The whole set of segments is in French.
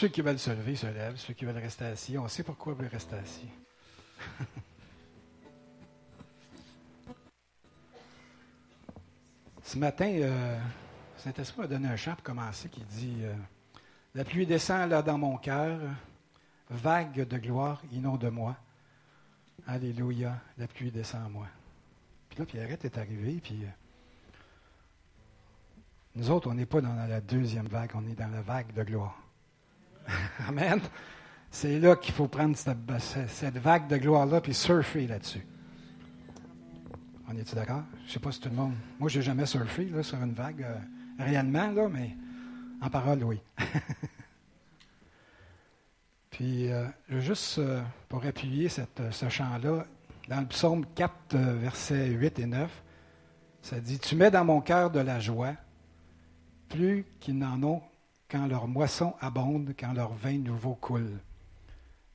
ceux qui veulent se lever se lèvent, ceux qui veulent rester assis, on sait pourquoi vous rester assis. Ce matin, euh, Saint-Esprit m'a donné un chant pour commencer qui dit euh, La pluie descend là dans mon cœur, vague de gloire inonde moi. Alléluia, la pluie descend en moi. Puis là, Pierrette est arrivé, puis euh, nous autres, on n'est pas dans la deuxième vague, on est dans la vague de gloire. Amen. C'est là qu'il faut prendre cette, vague de gloire-là puis surfer là-dessus. On est-tu d'accord? Je ne sais pas si tout le monde. Moi, je n'ai jamais surfé sur une vague euh, réellement, là, mais en parole, oui. puis, euh, juste, euh, pour appuyer ce chant-là, dans le psaume 4, versets 8 et 9, ça dit Tu mets dans mon cœur de la joie, plus qu'ils n'en ont quand leur moisson abonde, quand leur vin nouveau coule.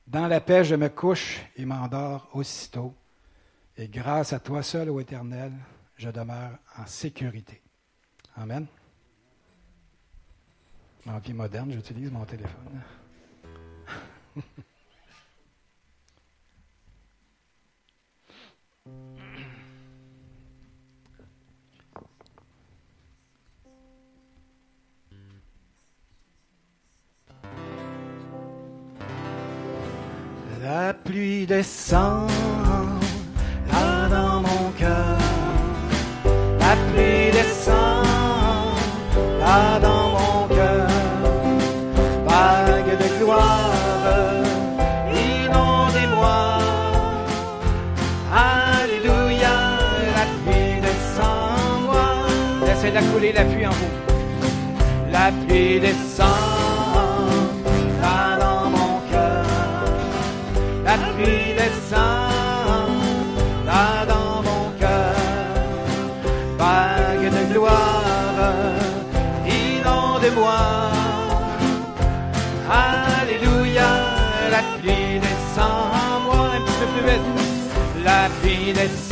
Dans la paix, je me couche et m'endors aussitôt. Et grâce à toi seul, ô Éternel, je demeure en sécurité. Amen. En vie moderne, j'utilise mon téléphone. La pluie descend là dans mon cœur. La pluie descend là dans mon cœur. Vague de gloire, inondez-moi. Alléluia, la pluie descend moi. Laissez-la couler la pluie en vous. La pluie descend. Pluie descend là dans mon cœur. Vague de gloire, inonde-moi. Alléluia, la pluie descend en moi un petit peu plus vite. La pluie descend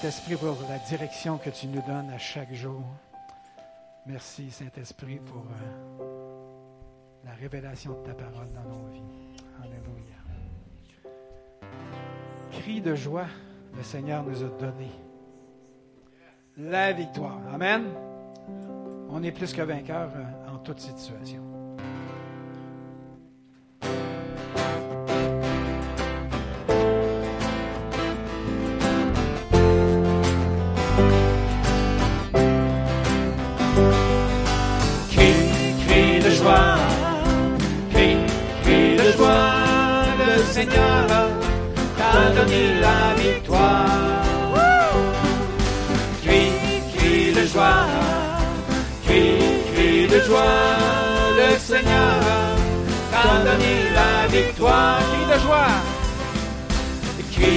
Saint-Esprit pour la direction que tu nous donnes à chaque jour. Merci Saint-Esprit pour euh, la révélation de ta parole dans nos vies. Alléluia. Cri de joie, le Seigneur nous a donné la victoire. Amen. On est plus que vainqueurs euh, en toute situation. Seigneur t'a donné la victoire. Cri, cri de joie, cri, cri de joie, le Seigneur t'a donné la victoire. Cri de joie, cri,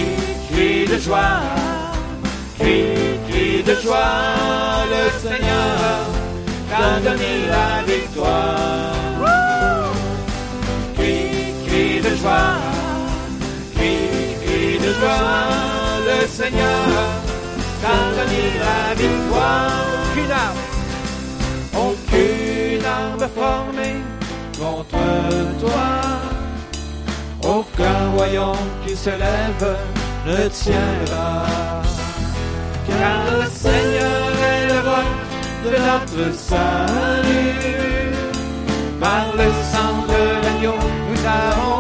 cri de joie, cri, cri de joie, le Seigneur t'a donné la victoire. Cri, cri de joie, cri de joie, le Seigneur t'a donné la victoire. Aucune arme, aucune arme formée contre toi, aucun royaume qui se lève ne tiendra. Car le Seigneur est le roi de notre salut. Par le sang de l'agneau, nous avons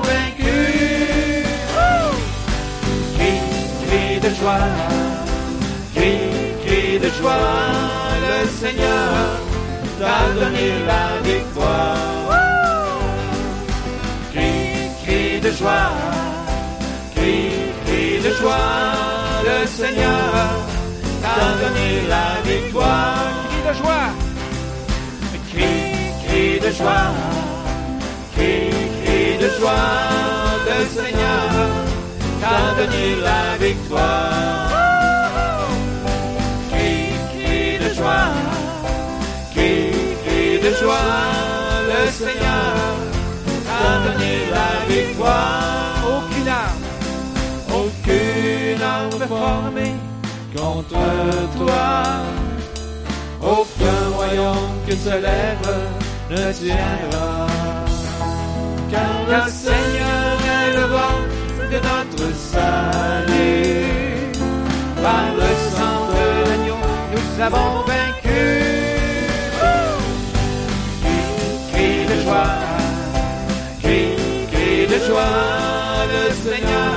joie, cri, cri de joie, le Seigneur t'a donné la victoire. Cri, cri de joie, cri, cri de joie, le Seigneur t'a donné la victoire. Cri de joie, cri, cri de joie, cri, cri de joie, le Seigneur t'a donné la victoire. Cri, cri de joie, cri, cri de joie, le Seigneur t'a donné la victoire. Aucune arme, aucune arme formée contre toi. Aucun royaume qui se lève ne tiendra. Car le Seigneur est le vent de notre salut. Par le sang de l'agneau, nous avons vaincu. Cri, cri de joie, cri, cri de joie, le Seigneur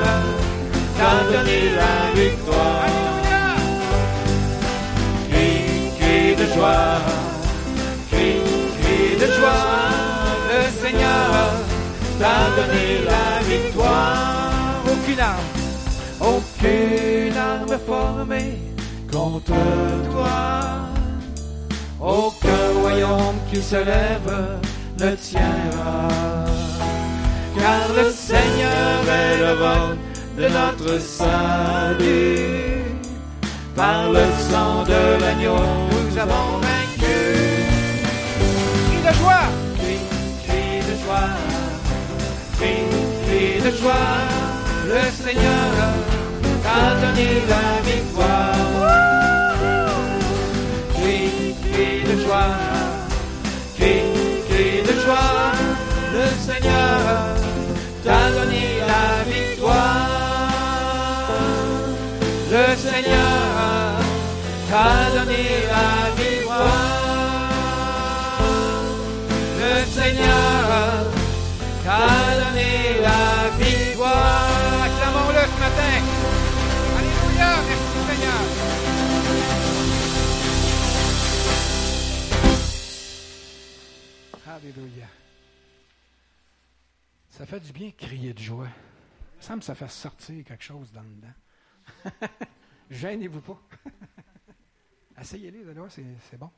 t'a donné la victoire. Cri, cri de joie, cri, cri de joie, le Seigneur t'a donné la victoire. Aucune arme, formée contre toi. Aucun royaume qui se lève ne tiendra. Car le Seigneur est le vent de notre salut. Par le sang de l'agneau, nous avons vaincu. Cri de joie, cri, cri de joie, cri, cri de joie, le Seigneur t'a donné la victoire. Cri, cri de joie, cri, cri de joie, le Seigneur t'a donné la victoire. Le Seigneur t'a donné la victoire. Le Seigneur t'a donné la victoire. Alléluia. Ça fait du bien crier de joie. Il me semble que ça fait sortir quelque chose dans le dedans. Gênez-vous pas. C'est c'est bon.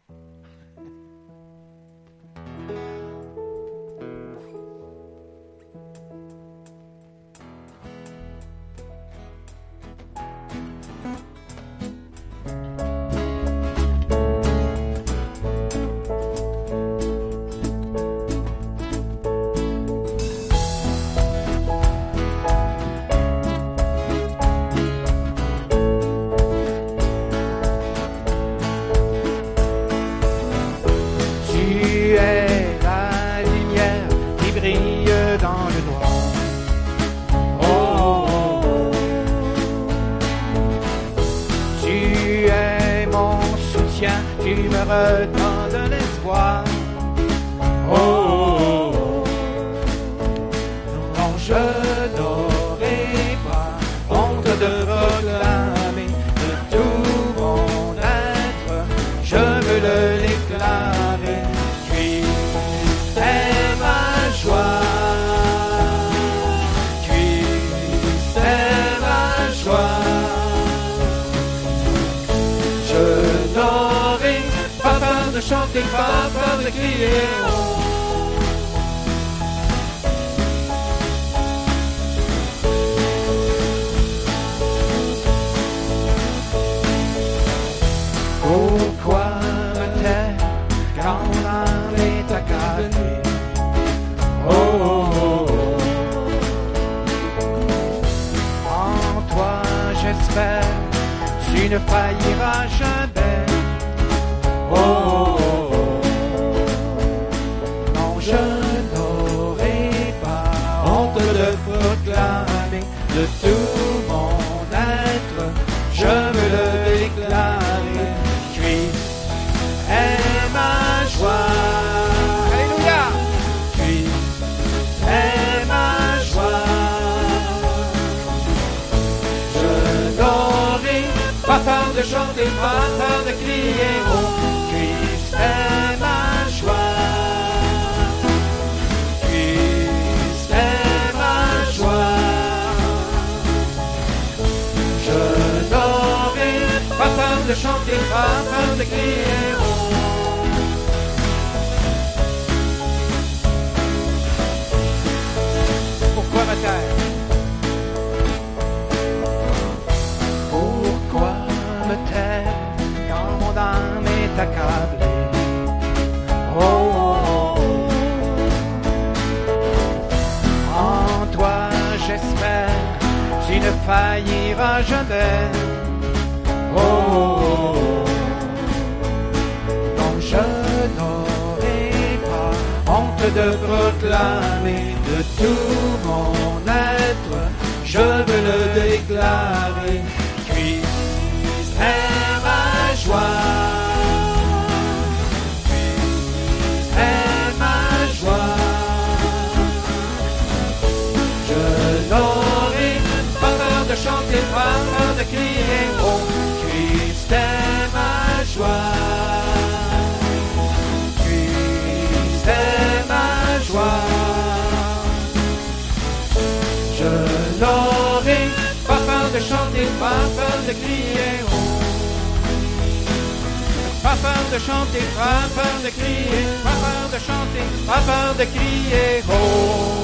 Pas peur de chanter, pas peur de crier, pas peur de chanter, pas peur de crier. Oh!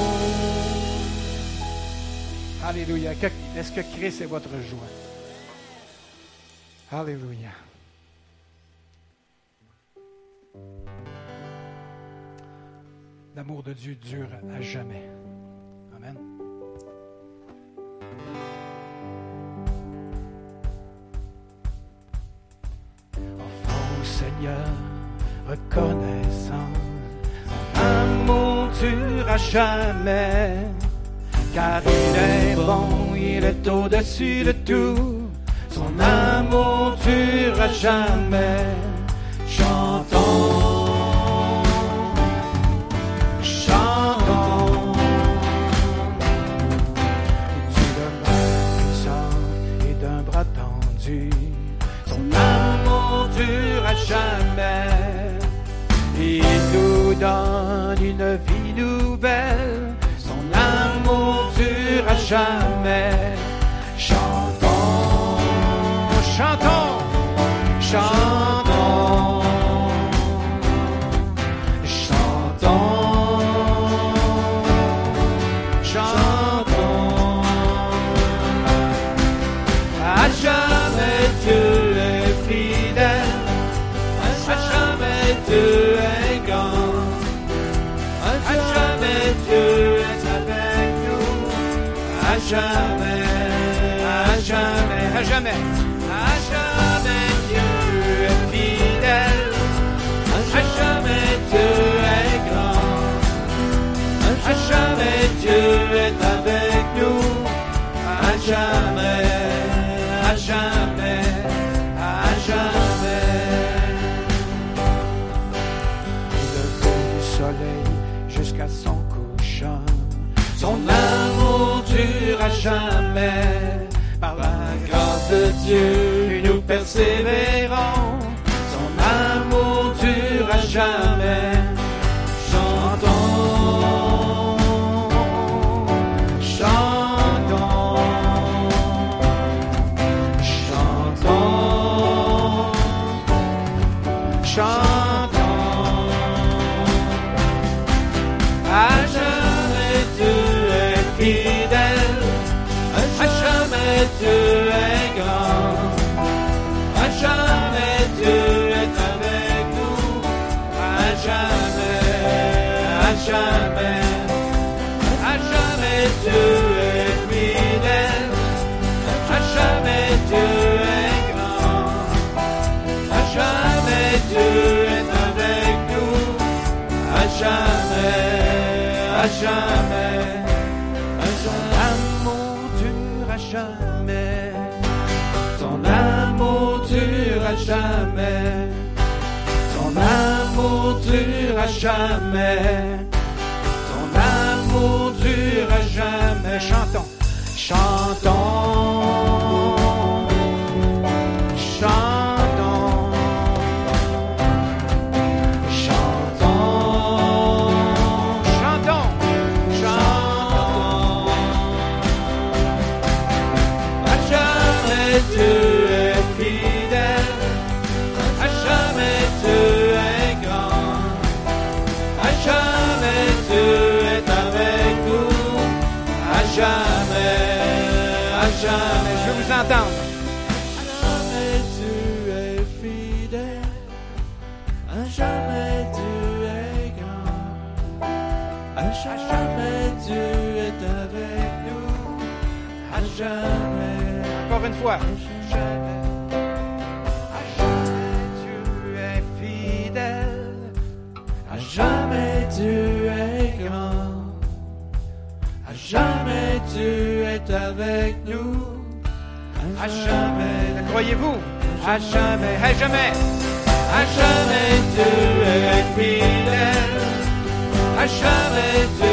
Alléluia. Est-ce que Christ est votre joie? Alléluia. L'amour de Dieu dure à jamais. Amen. Seigneur, reconnaissant. Amour dure à jamais, car il est bon, il est au-dessus de tout. Son amour dure à jamais. Chantons. une vie nouvelle, son amour dure à jamais. sunshine. Jamais. Par la grâce de Dieu, nous persévérons. Son amour dure à jamais. Jamais, son amour durera jamais. Une fois. À jamais tu es fidèle, à jamais tu es grand, à jamais tu es avec nous à jamais. Croyez-vous? À jamais, à jamais, à jamais tu es fidèle, à jamais tu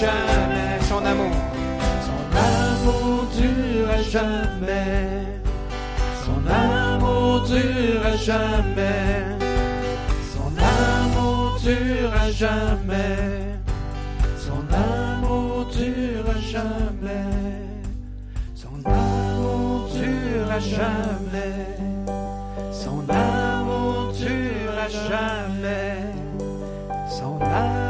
jamais, son amour, son amour dure à jamais, son amour dure à jamais dure à jamais. Son amour dure à jamais. Son amour dure à jamais. Son amour dure à jamais. Son amour dure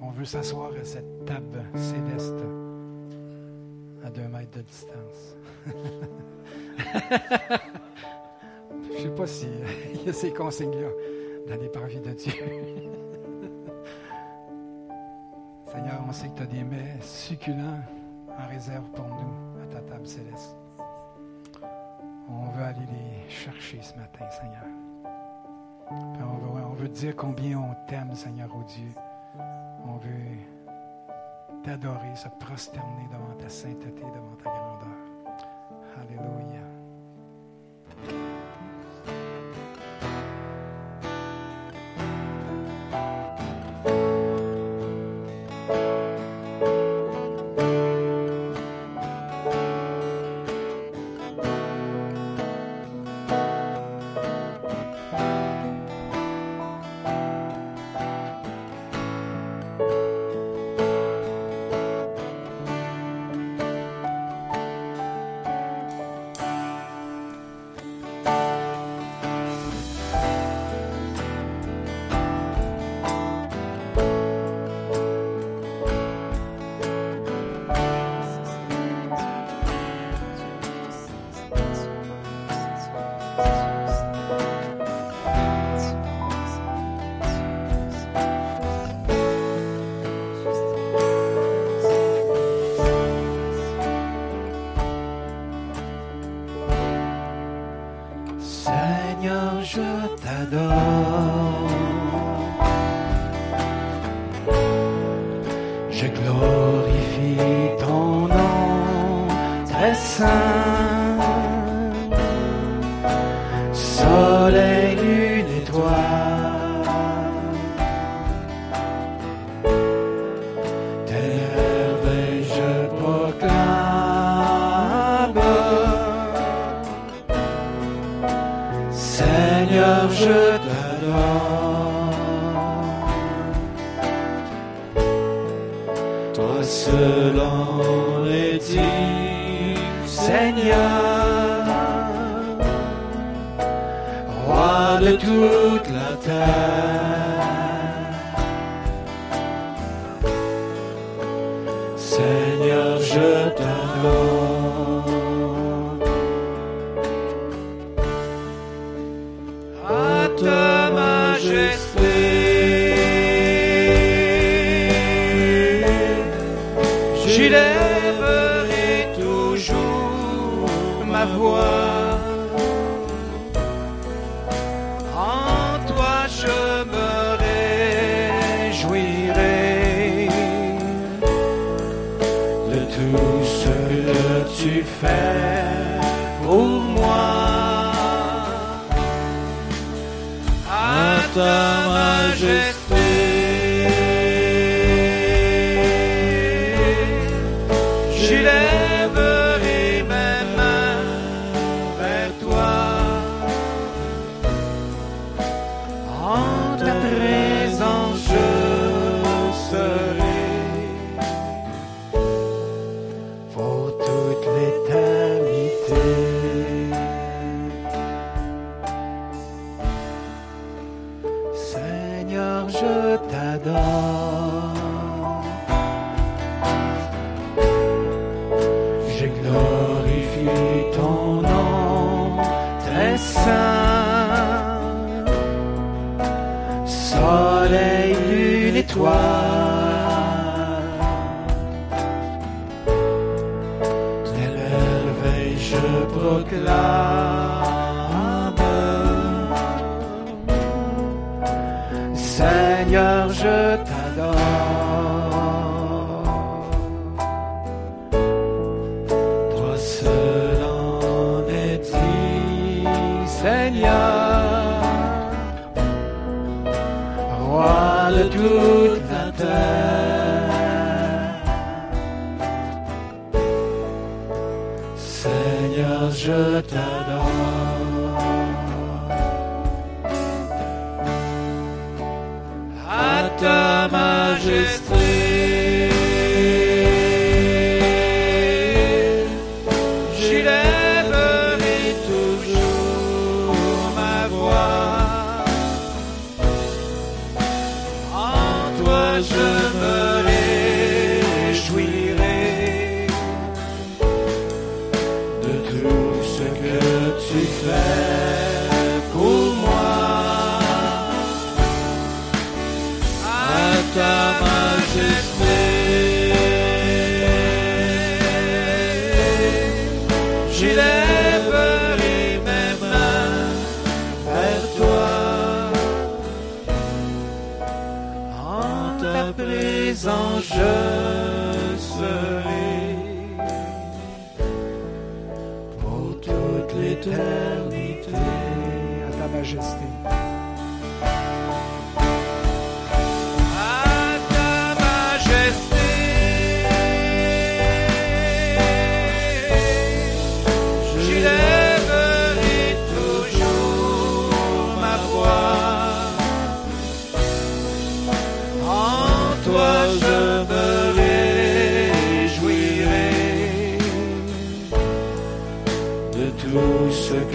On veut s'asseoir à cette table céleste à deux mètres de distance. Je ne sais pas s'il y a ces consignes-là dans les parvis de Dieu. Seigneur, on sait que tu as des mets succulents en réserve pour nous à ta table céleste. On veut aller les chercher ce matin, Seigneur on veut, dire combien on t'aime, Seigneur, oh Dieu. On veut t'adorer, se prosterner devant ta sainteté, devant ta grandeur. Alléluia.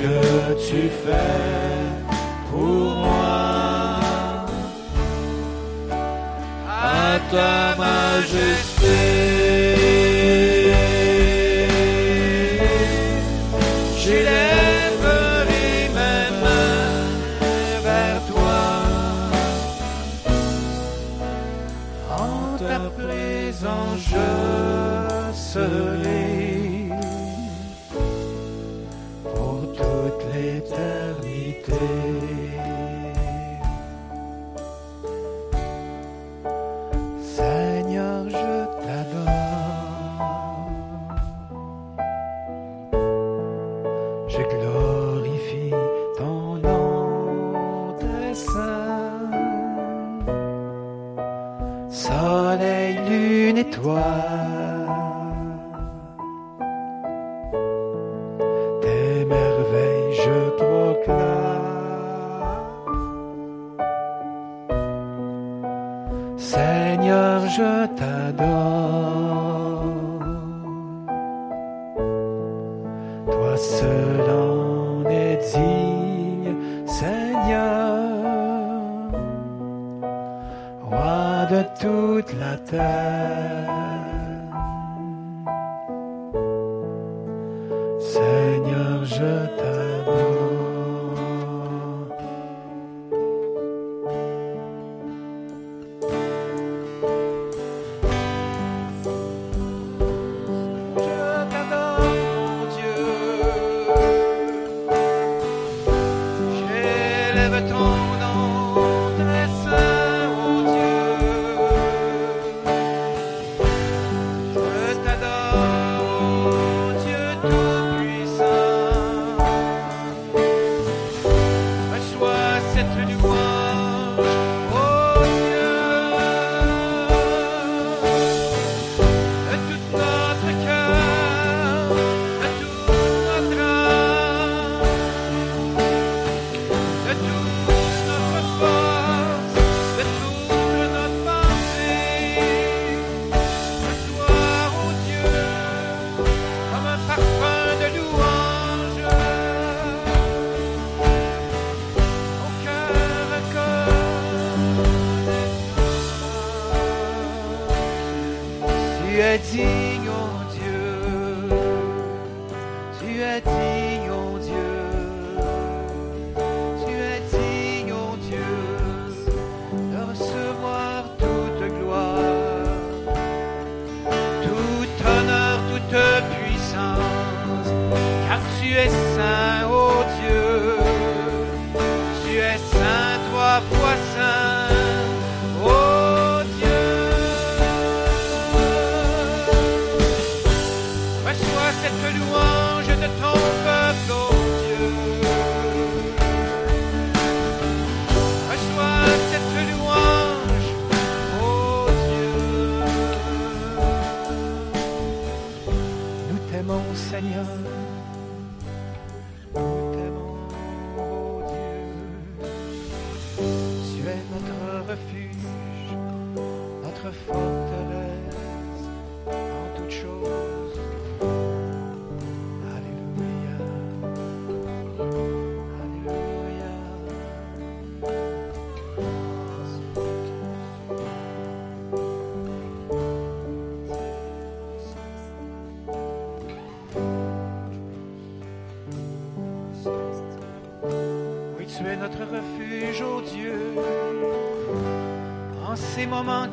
Que tu fais pour moi. À ta majesté.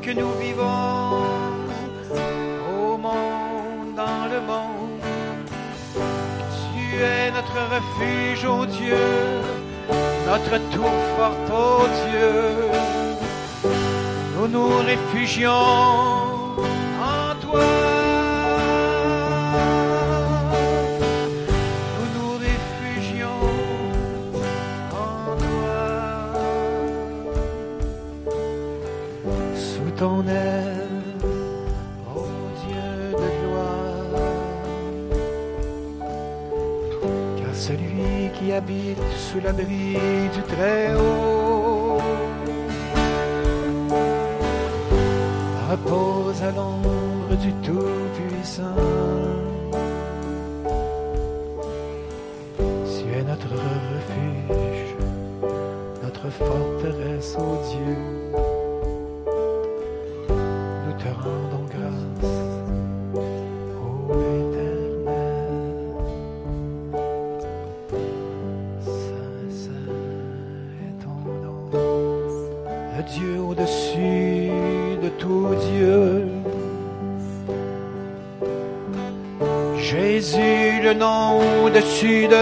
que nous vivons au monde, dans le monde. Tu es notre refuge, ô oh Dieu, notre tour fort, ô oh Dieu. Nous nous réfugions en toi. habite sous l'abri du Très-Haut. Repose à l'ombre du Tout-Puissant. Tu es notre refuge, notre forteresse, ô Dieu. sud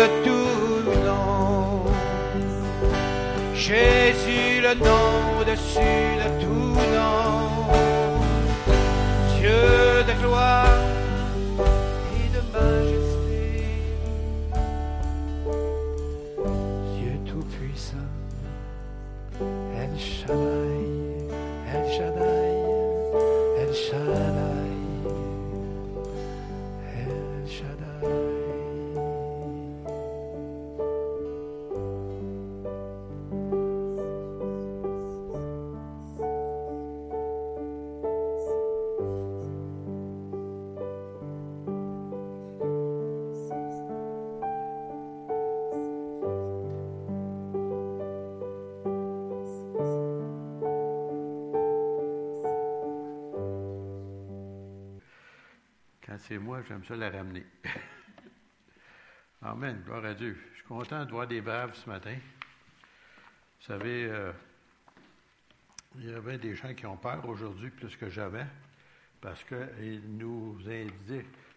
moi, j'aime ça la ramener. Amen, gloire à Dieu. Je suis content de voir des braves ce matin. Vous savez, euh, il y avait des gens qui ont peur aujourd'hui plus que jamais parce qu'ils nous,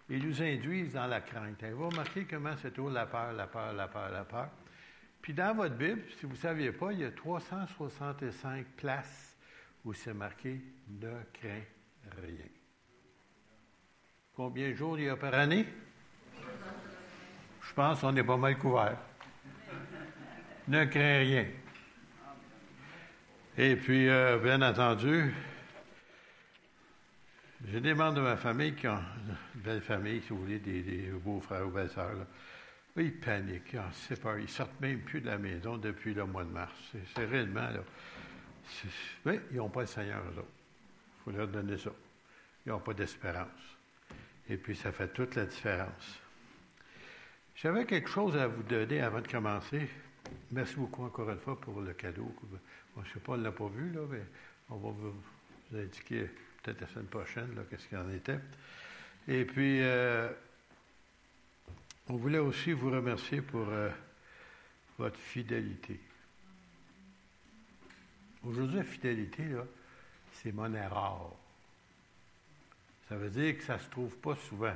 ils nous induisent dans la crainte. vous remarquez comment c'est toujours la peur, la peur, la peur, la peur. Puis dans votre Bible, si vous ne saviez pas, il y a 365 places où c'est marqué Ne crains rien. Combien de jours il y a par année? Je pense qu'on est pas mal couvert. Ne crains rien. Et puis, euh, bien entendu, j'ai des membres de ma famille qui ont une belle famille, si vous voulez, des, beaux-frères ou belles-sœurs. Ils paniquent, ils pas, ils sortent même plus de la maison depuis le mois de mars. C'est réellement, là. Mais ils n'ont pas le Seigneur, eux. Il faut leur donner ça. Ils n'ont pas d'espérance. Et puis, ça fait toute la différence. J'avais quelque chose à vous donner avant de commencer. Merci beaucoup encore une fois pour le cadeau. je ne sais pas, on ne l'a pas vu, là, mais on va vous, indiquer peut-être la semaine prochaine, qu'est-ce qu'il en était. Et puis, euh, on voulait aussi vous remercier pour euh, votre fidélité. Aujourd'hui, la fidélité, c'est monnaie rare. Ça veut dire que ça ne se trouve pas souvent.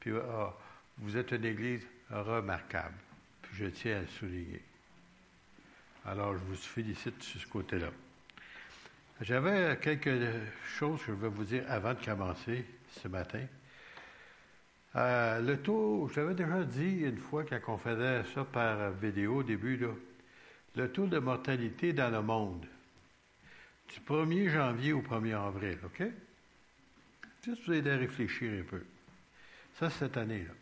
Puis, ah, vous êtes une Église remarquable. Puis, je tiens à le souligner. Alors, je vous félicite sur ce côté-là. J'avais quelque chose que je vais vous dire avant de commencer ce matin. Euh, le taux, j'avais déjà dit une fois quand on faisait ça par vidéo au début, là, le taux de mortalité dans le monde du 1er janvier au 1er avril, OK? Juste vous aider à réfléchir un peu. Ça, cette année-là.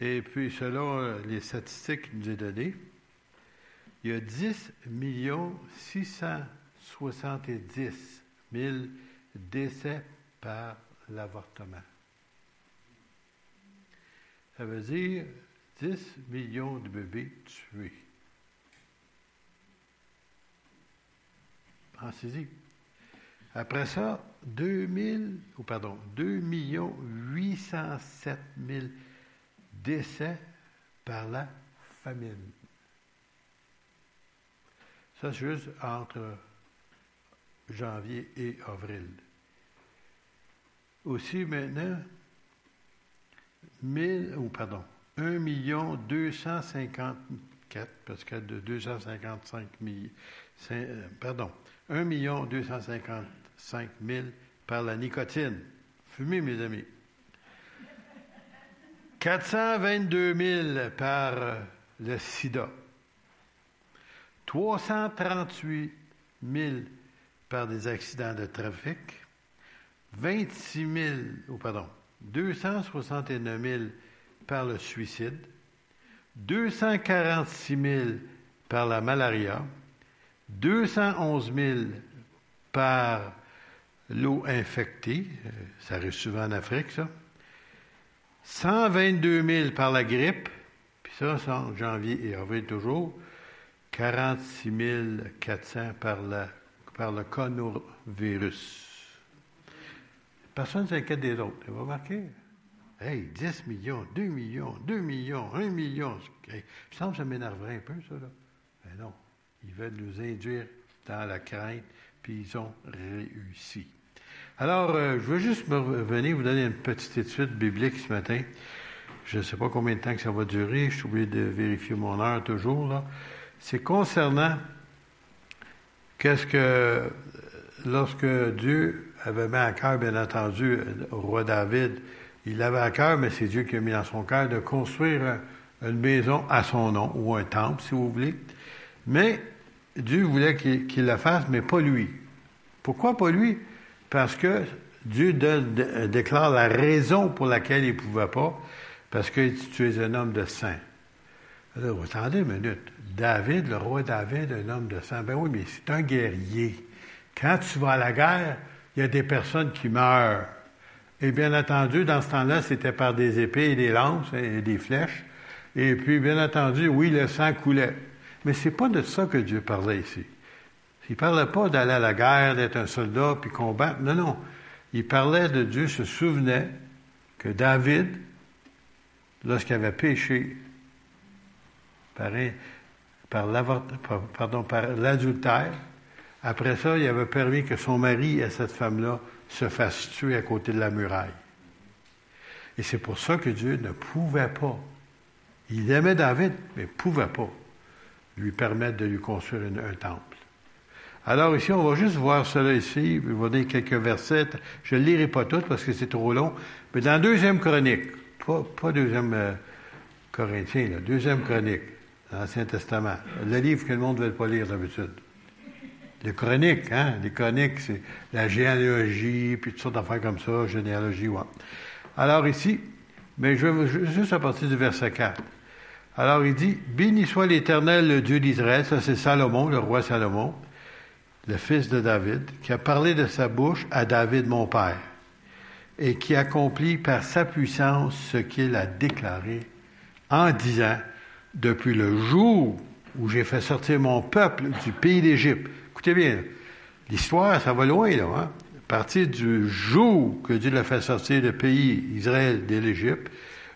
Et puis, selon les statistiques qu'il nous est données, il y a 10 670 000 décès par l'avortement. Ça veut dire 10 millions de bébés tués. Pensez-y. Après ça, pardon, 2 807 000 décès par la famine. Ça, c'est juste entre janvier et avril. Aussi maintenant, 1000, oh pardon, 1 254, parce que de 255 000, euh, pardon, 1 254 5 000 par la nicotine. Fumez, mes amis. 422 000 par le sida. 338 000 par des accidents de trafic. 26 000, oh pardon, 269 000 par le suicide. 246 000 par la malaria. 211 000 par l'eau infectée, euh, ça arrive souvent en Afrique, ça. 122 000 par la grippe, puis ça, c'est en janvier et avril toujours. 46 400 par, le coronavirus. Personne ne s'inquiète des autres. Vous remarquez? Hey, 10 millions, 2 millions, 2 millions, 1 million. Me semble que ça m'énerverait un peu, ça, là. Mais non. Ils veulent nous induire dans la crainte, puis ils ont réussi. Alors, euh, je veux juste me venir vous donner une petite étude biblique ce matin. Je ne sais pas combien de temps que ça va durer. Je suis obligé de vérifier mon heure toujours. C'est concernant qu'est-ce que, lorsque Dieu avait mis à cœur, bien entendu, au roi David, il l'avait à cœur, mais c'est Dieu qui a mis dans son cœur de construire une maison à son nom, ou un temple, si vous voulez. Mais Dieu voulait qu'il le fasse, mais pas lui. Pourquoi pas lui? Parce que Dieu déclare la raison pour laquelle il ne pouvait pas, parce que tu es un homme de saint. Alors, attendez une minute. David, le roi David, un homme de sang, ben oui, mais c'est un guerrier. Quand tu vas à la guerre, il y a des personnes qui meurent. Et bien entendu, dans ce temps-là, c'était par des épées et des lances et des flèches. Et puis, bien entendu, oui, le sang coulait. Mais c'est pas de ça que Dieu parlait ici. Il parlait pas d'aller à la guerre, d'être un soldat, puis combattre. Non, non. il parlait de Dieu, se souvenait que David, lorsqu'il avait péché par l'adultère, après ça, il avait permis que son mari et cette femme-là se fassent tuer à côté de la muraille. Et c'est pour ça que Dieu ne pouvait pas. Il aimait David, mais ne pouvait pas lui permettre de lui construire un temple. Alors ici, on va juste voir cela ici. Je vais dire quelques versets. Je ne lirai pas tout parce que c'est trop long. Mais dans deuxième chronique, pas, deuxième euh, Corinthien, deuxième chronique, l'Ancien Testament, le livre que le monde ne veut pas lire d'habitude. Les chroniques, hein? Les chroniques, c'est la généalogie, puis toutes sortes d'affaires comme ça, généalogie, ouais. Alors ici, mais je vais juste à partir du verset 4. Alors il dit, Béni soit l'Éternel, le Dieu d'Israël, ça c'est Salomon, le roi Salomon, le fils de David, qui a parlé de sa bouche à David mon père, et qui accomplit par sa puissance ce qu'il a déclaré en disant, depuis le jour où j'ai fait sortir mon peuple du pays d'Égypte. Écoutez bien, l'histoire, ça va loin, là. Hein? À partir du jour que Dieu l'a fait sortir du pays Israël de l'Égypte,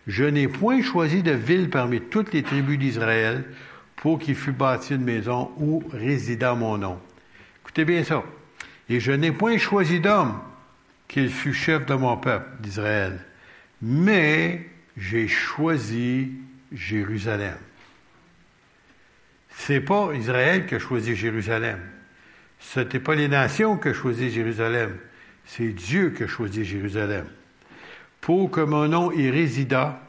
je n'ai point choisi de ville parmi toutes les tribus d'Israël pour qu'il fût bâti une maison où résida mon nom. Écoutez bien ça. Et je n'ai point choisi d'homme qu'il fût chef de mon peuple d'Israël, mais j'ai choisi Jérusalem. C'est pas Israël qui a choisi Jérusalem. Ce n'était pas les nations qui ont choisi Jérusalem. C'est Dieu qui a choisi Jérusalem. Pour que mon nom y résida,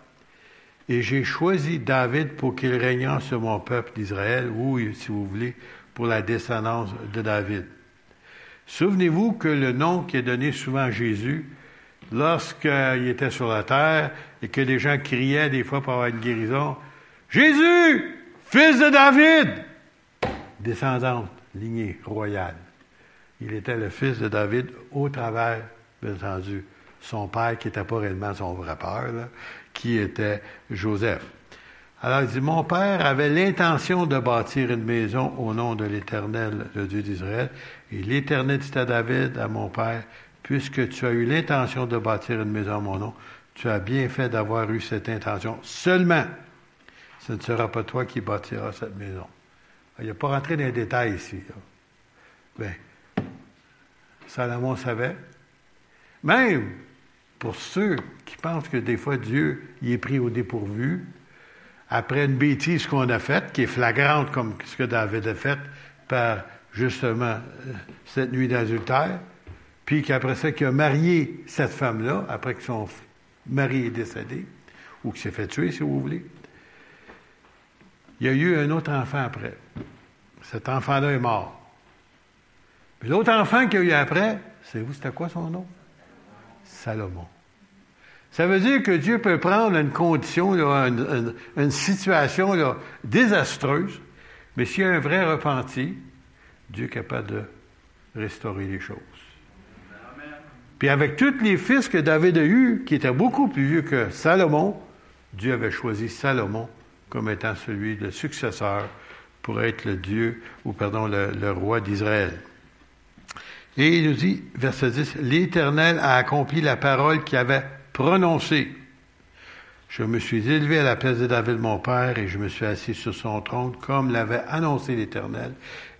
et j'ai choisi David pour qu'il régnât sur mon peuple d'Israël, ou, si vous voulez, pour la descendance de David. Souvenez-vous que le nom qui est donné souvent à Jésus, lorsqu'il était sur la terre et que les gens criaient des fois pour avoir une guérison, Jésus, fils de David, descendante, lignée royale. Il était le fils de David au travers, bien entendu, son père qui n'était pas réellement son vrai père, qui était Joseph. Alors il dit, mon père avait l'intention de bâtir une maison au nom de l'Éternel, le Dieu d'Israël. Et l'Éternel dit à David, à mon père, puisque tu as eu l'intention de bâtir une maison à mon nom, tu as bien fait d'avoir eu cette intention. Seulement, ce ne sera pas toi qui bâtiras cette maison. Il a pas rentré dans les détails ici. Bien, Salomon savait. Même pour ceux qui pensent que des fois Dieu y est pris au dépourvu, après une bêtise qu'on a faite, qui est flagrante comme ce que David a fait par justement euh, cette nuit d'adultère, puis qu'après ça, qu'il a marié cette femme-là, après que son mari est décédé, ou qu'il s'est fait tuer, si vous voulez. Il y a eu un autre enfant après. Cet enfant-là est mort. Mais l'autre enfant qu'il y a eu après, c'est vous, c'était quoi son nom? Salomon. Ça veut dire que Dieu peut prendre une condition, une, situation désastreuse, mais s'il y a un vrai repenti, Dieu est capable de restaurer les choses. Puis avec tous les fils que David a eus, qui étaient beaucoup plus vieux que Salomon, Dieu avait choisi Salomon comme étant celui de successeur pour être le Dieu, ou pardon, le roi d'Israël. Et il nous dit, verset 10, l'Éternel a accompli la parole qu'il avait prononcée. Je me suis élevé à la place de David mon père et je me suis assis sur son trône comme l'avait annoncé l'Éternel.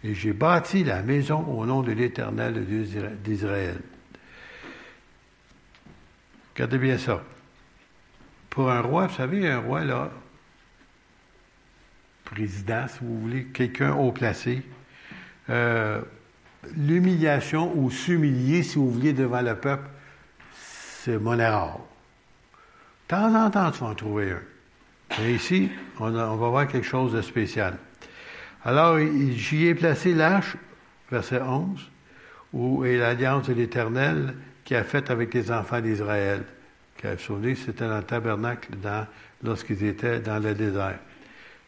Et j'ai bâti la maison au nom de l'Éternel, le Dieu d'Israël. Regardez bien ça. Pour un roi, vous savez, un roi, là, président, si vous voulez, quelqu'un haut placé, euh, l'humiliation ou s'humilier, si vous voulez, devant le peuple, c'est monnaie rare. De temps en temps, tu vas en trouver un. Mais ici, on, va voir quelque chose de spécial. Alors, j'y ai placé l'arche, verset 11, où est l'alliance de l'Éternel qui a faite avec les enfants d'Israël. Qui a souvenir, c'était dans le tabernacle lorsqu'ils étaient dans le désert.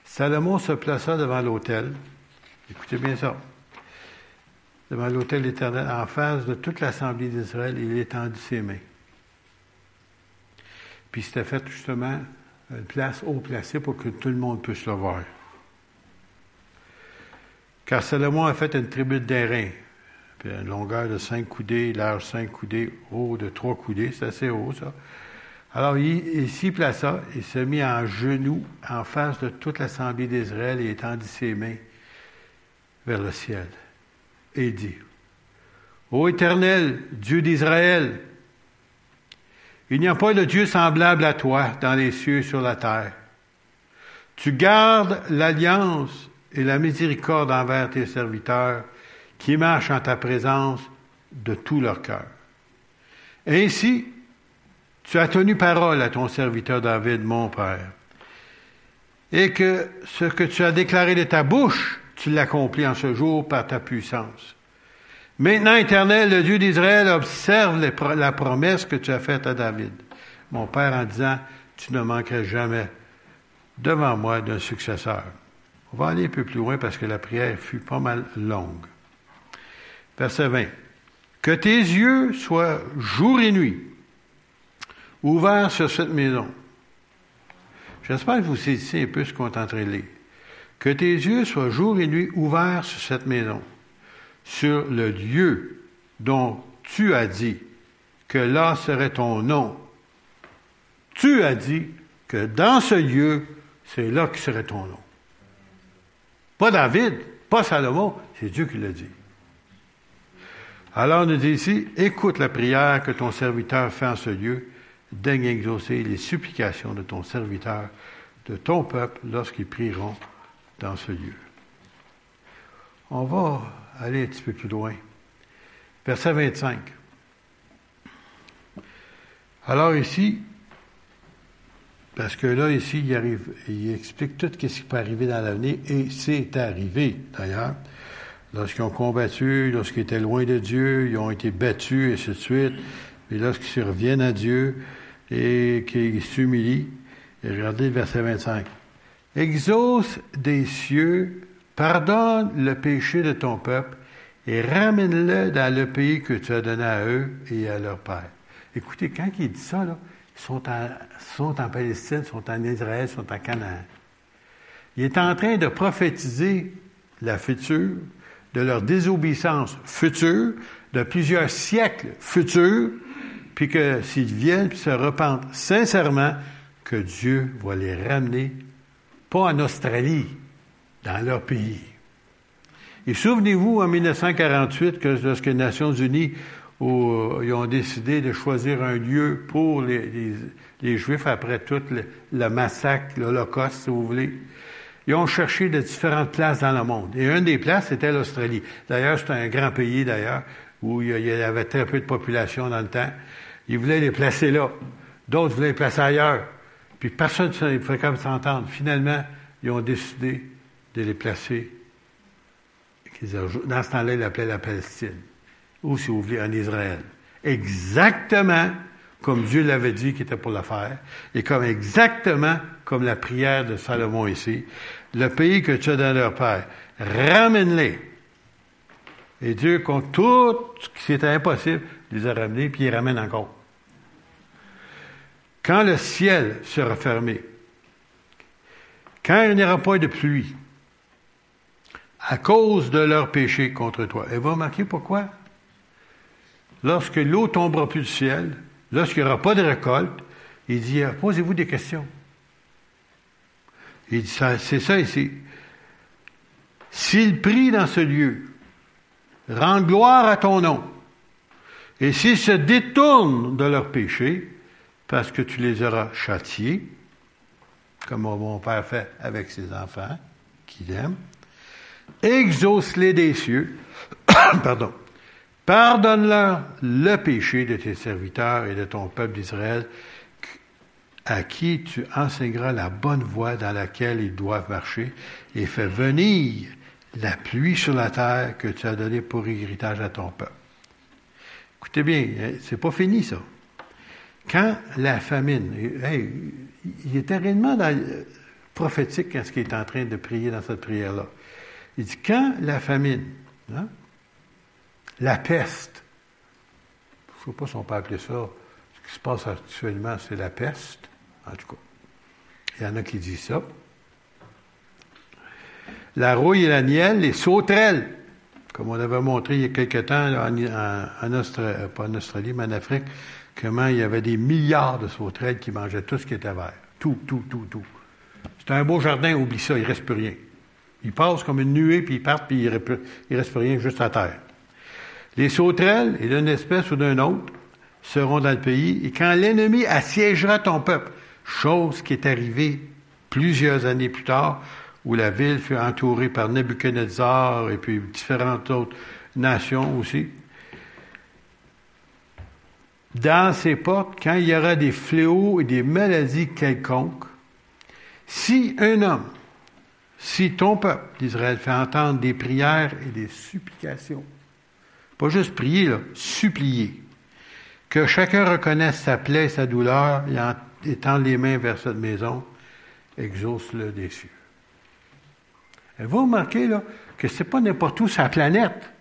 Salomon se plaça devant l'autel. Écoutez bien ça devant l'autel éternel, en face de toute l'assemblée d'Israël, il étendit ses mains. Puis c'était fait justement une place haut placée pour que tout le monde puisse le voir. Car Salomon a fait une tribu d'airain une longueur de cinq coudées, large cinq coudées, haut de trois coudées, c'est assez haut ça. Alors il, il s'y plaça et se mit en genoux en face de toute l'assemblée d'Israël et étendit ses mains vers le ciel et dit, Ô Éternel, Dieu d'Israël, il n'y a pas de Dieu semblable à toi dans les cieux et sur la terre. Tu gardes l'alliance et la miséricorde envers tes serviteurs qui marchent en ta présence de tout leur cœur. Ainsi, tu as tenu parole à ton serviteur David, mon Père, et que ce que tu as déclaré de ta bouche, tu l'accomplis en ce jour par ta puissance. Maintenant, Éternel, le Dieu d'Israël, observe la promesse que tu as faite à David, mon Père, en disant, tu ne manqueras jamais devant moi d'un successeur. On va aller un peu plus loin parce que la prière fut pas mal longue. Verset 20. Que tes yeux soient jour et nuit ouverts sur cette maison. J'espère que vous saisissez un peu ce qu'on est en lire. Que tes yeux soient jour et nuit ouverts sur cette maison, sur le lieu dont tu as dit que là serait ton nom. Tu as dit que dans ce lieu, c'est là que serait ton nom. Pas David, pas Salomon, c'est Dieu qui l'a dit. Alors on nous dit ici, écoute la prière que ton serviteur fait en ce lieu, daigne exaucer les supplications de ton serviteur, de ton peuple, lorsqu'ils prieront dans ce lieu. On va aller un petit peu plus loin. Verset 25. Alors ici, parce que là, ici, il, explique tout ce qui peut arriver dans l'avenir, et c'est arrivé, d'ailleurs. Lorsqu'ils ont combattu, lorsqu'ils étaient loin de Dieu, ils ont été battus, et ainsi de suite. Et lorsqu'ils reviennent à Dieu et qu'ils s'humilient, regardez le verset 25. Exauce des cieux, pardonne le péché de ton peuple et ramène-le dans le pays que tu as donné à eux et à leur père. Écoutez, quand il dit ça, là, sont en, sont en Palestine, sont en Israël, sont en Canaan. Il est en train de prophétiser la future, de leur désobéissance future, de plusieurs siècles futurs, puis que s'ils viennent puis se repentent sincèrement, que Dieu va les ramener, pas en Australie, dans leur pays. Et souvenez-vous, en 1948, que lorsque les Nations Unies euh, ont décidé de choisir un lieu pour les, Juifs après tout le, massacre, l'Holocauste, si vous voulez. Ils ont cherché de différentes places dans le monde. Et une des places, c'était l'Australie. D'ailleurs, c'est un grand pays, d'ailleurs, où il y avait très peu de population dans le temps. Ils voulaient les placer là. D'autres voulaient les placer ailleurs. Puis personne ne pouvait comme s'entendre. Finalement, ils ont décidé de les placer. Dans ce temps-là, ils l'appelaient la Palestine ou si vous voulez, en Israël. Exactement comme Dieu l'avait dit qu'il était pour le faire, et comme exactement comme la prière de Salomon ici, le pays que tu as dans leur père, ramène-les. Et Dieu, contre tout ce qui était impossible, les a ramenés, puis il les ramène encore. Quand le ciel sera fermé, quand il n'y aura pas de pluie, à cause de leur péché contre toi, et va remarquer pourquoi? lorsque l'eau tombera plus du ciel, lorsqu'il n'y aura pas de récolte, il dit, posez-vous des questions. Il dit, c'est ça ici. S'ils prient dans ce lieu, rend gloire à ton nom, et s'ils se détournent de leur péché, parce que tu les auras châtiés, comme mon père fait avec ses enfants, qu'il aime, exauce-les des cieux, pardon, Pardonne-leur le péché de tes serviteurs et de ton peuple d'Israël, à qui tu enseigneras la bonne voie dans laquelle ils doivent marcher, et fais venir la pluie sur la terre que tu as donnée pour héritage à ton peuple. Écoutez bien, hein, c'est pas fini ça. Quand la famine, il était réellement dans, prophétique quand ce qu'il est en train de prier dans cette prière-là. Il dit, quand la famine, hein, la peste. Je ne sais pas si on peut appeler ça. Ce qui se passe actuellement, c'est la peste. En tout cas, il y en a qui disent ça. La rouille et la nielle, les sauterelles, Comme on avait montré il y a quelque temps en, Australie, pas en Australie, mais en Afrique, comment il y avait des milliards de sauterelles qui mangeaient tout ce qui était vert. Tout, tout, tout, tout. C'est un beau jardin, oublie ça, il ne reste plus rien. Ils passent comme une nuée, puis ils partent, puis il ne reste rien juste à terre. Les sauterelles, et d'une espèce ou d'un autre, seront dans le pays, et quand l'ennemi assiégera ton peuple, chose qui est arrivée plusieurs années plus tard, où la ville fut entourée par Nebuchadnezzar et puis différentes autres nations aussi. Dans ces portes, quand il y aura des fléaux et des maladies quelconques, si un homme, si ton peuple d'Israël fait entendre des prières et des supplications, pas juste prier, supplier, que chacun reconnaisse sa plaie sa douleur et étende les mains vers cette maison, exauce-le des vous remarquez que ce n'est pas n'importe où la planète.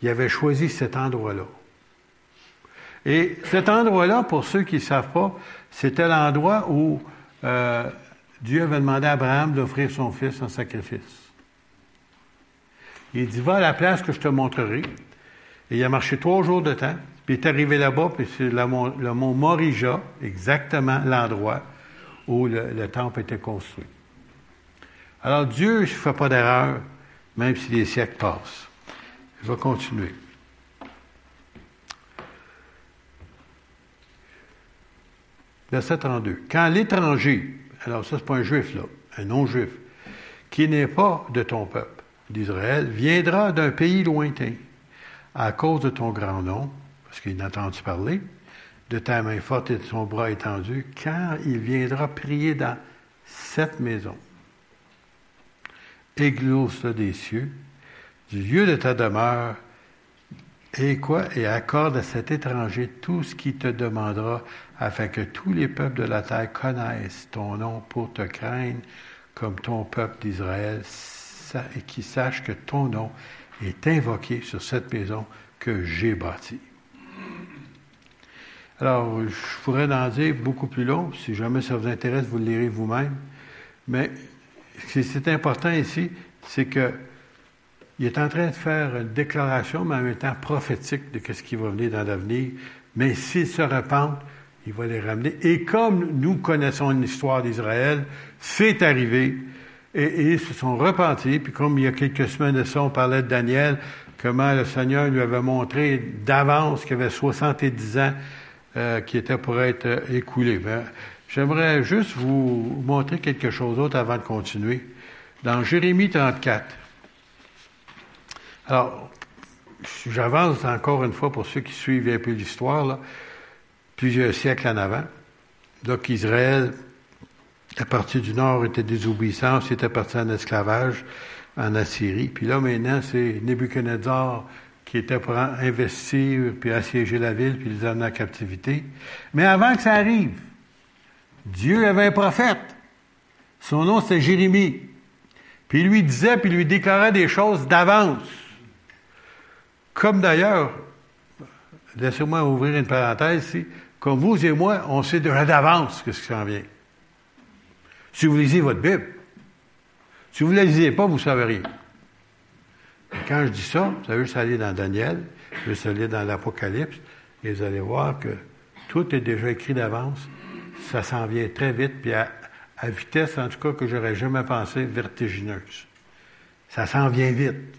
Il avait choisi cet endroit-là? Et cet endroit-là, pour ceux qui ne savent pas, c'était l'endroit où euh, Dieu avait demandé à Abraham d'offrir son fils en sacrifice. Il dit, va à la place que je te montrerai. Et il a marché trois jours de temps, puis il est arrivé là-bas, puis c'est le mont, Morija, exactement l'endroit où le, temple était construit. Alors Dieu ne fait pas d'erreur, même si les siècles passent. Je vais continuer. Verset 32. Quand l'étranger, alors ça c'est pas un juif là, un non-juif, qui n'est pas de ton peuple d'Israël, viendra d'un pays lointain à cause de ton grand nom, parce qu'il n'a entendu parler, de ta main forte et de son bras étendu, quand il viendra prier dans cette maison. Églose des cieux, du lieu de ta demeure, et quoi? Et accorde à cet étranger tout ce qui te demandera, afin que tous les peuples de la terre connaissent ton nom pour te craindre, comme ton peuple d'Israël, et qui sache que ton nom est invoqué sur cette maison que j'ai bâtie. Alors, je pourrais en dire beaucoup plus long. Si jamais ça vous intéresse, vous le lirez vous-même. Mais ce qui est important ici, c'est que il est en train de faire une déclaration, mais en même temps prophétique de ce qui va venir dans l'avenir. Mais s'ils se repentent, il va les ramener. Et comme nous connaissons l'histoire d'Israël, c'est arrivé. Et, ils se sont repentis. Puis comme il y a quelques semaines de ça, on parlait de Daniel, comment le Seigneur lui avait montré d'avance qu'il avait 70 ans euh, qui était pour être euh, écoulé. J'aimerais juste vous montrer quelque chose d'autre avant de continuer. Dans Jérémie 34. Alors, j'avance encore une fois pour ceux qui suivent un peu l'histoire, plusieurs siècles en avant. Donc, Israël, à partir du nord, était désobéissant, c'était parti en esclavage en Assyrie. Puis là, maintenant, c'est Nebuchadnezzar qui était pour investir, puis assiéger la ville, puis les amener en captivité. Mais avant que ça arrive, Dieu avait un prophète. Son nom, c'était Jérémie. Puis il lui disait, puis il lui déclarait des choses d'avance. Comme d'ailleurs, laissez-moi ouvrir une parenthèse ici, comme vous et moi, on sait déjà d'avance ce qui s'en vient. Si vous lisez votre Bible, si vous ne la lisez pas, vous ne savez rien. Quand je dis ça, vous allez juste aller dans Daniel, juste aller dans l'Apocalypse, et vous allez voir que tout est déjà écrit d'avance. Ça s'en vient très vite, puis à, vitesse, en tout cas, que j'aurais jamais pensé, vertigineuse. Ça s'en vient vite.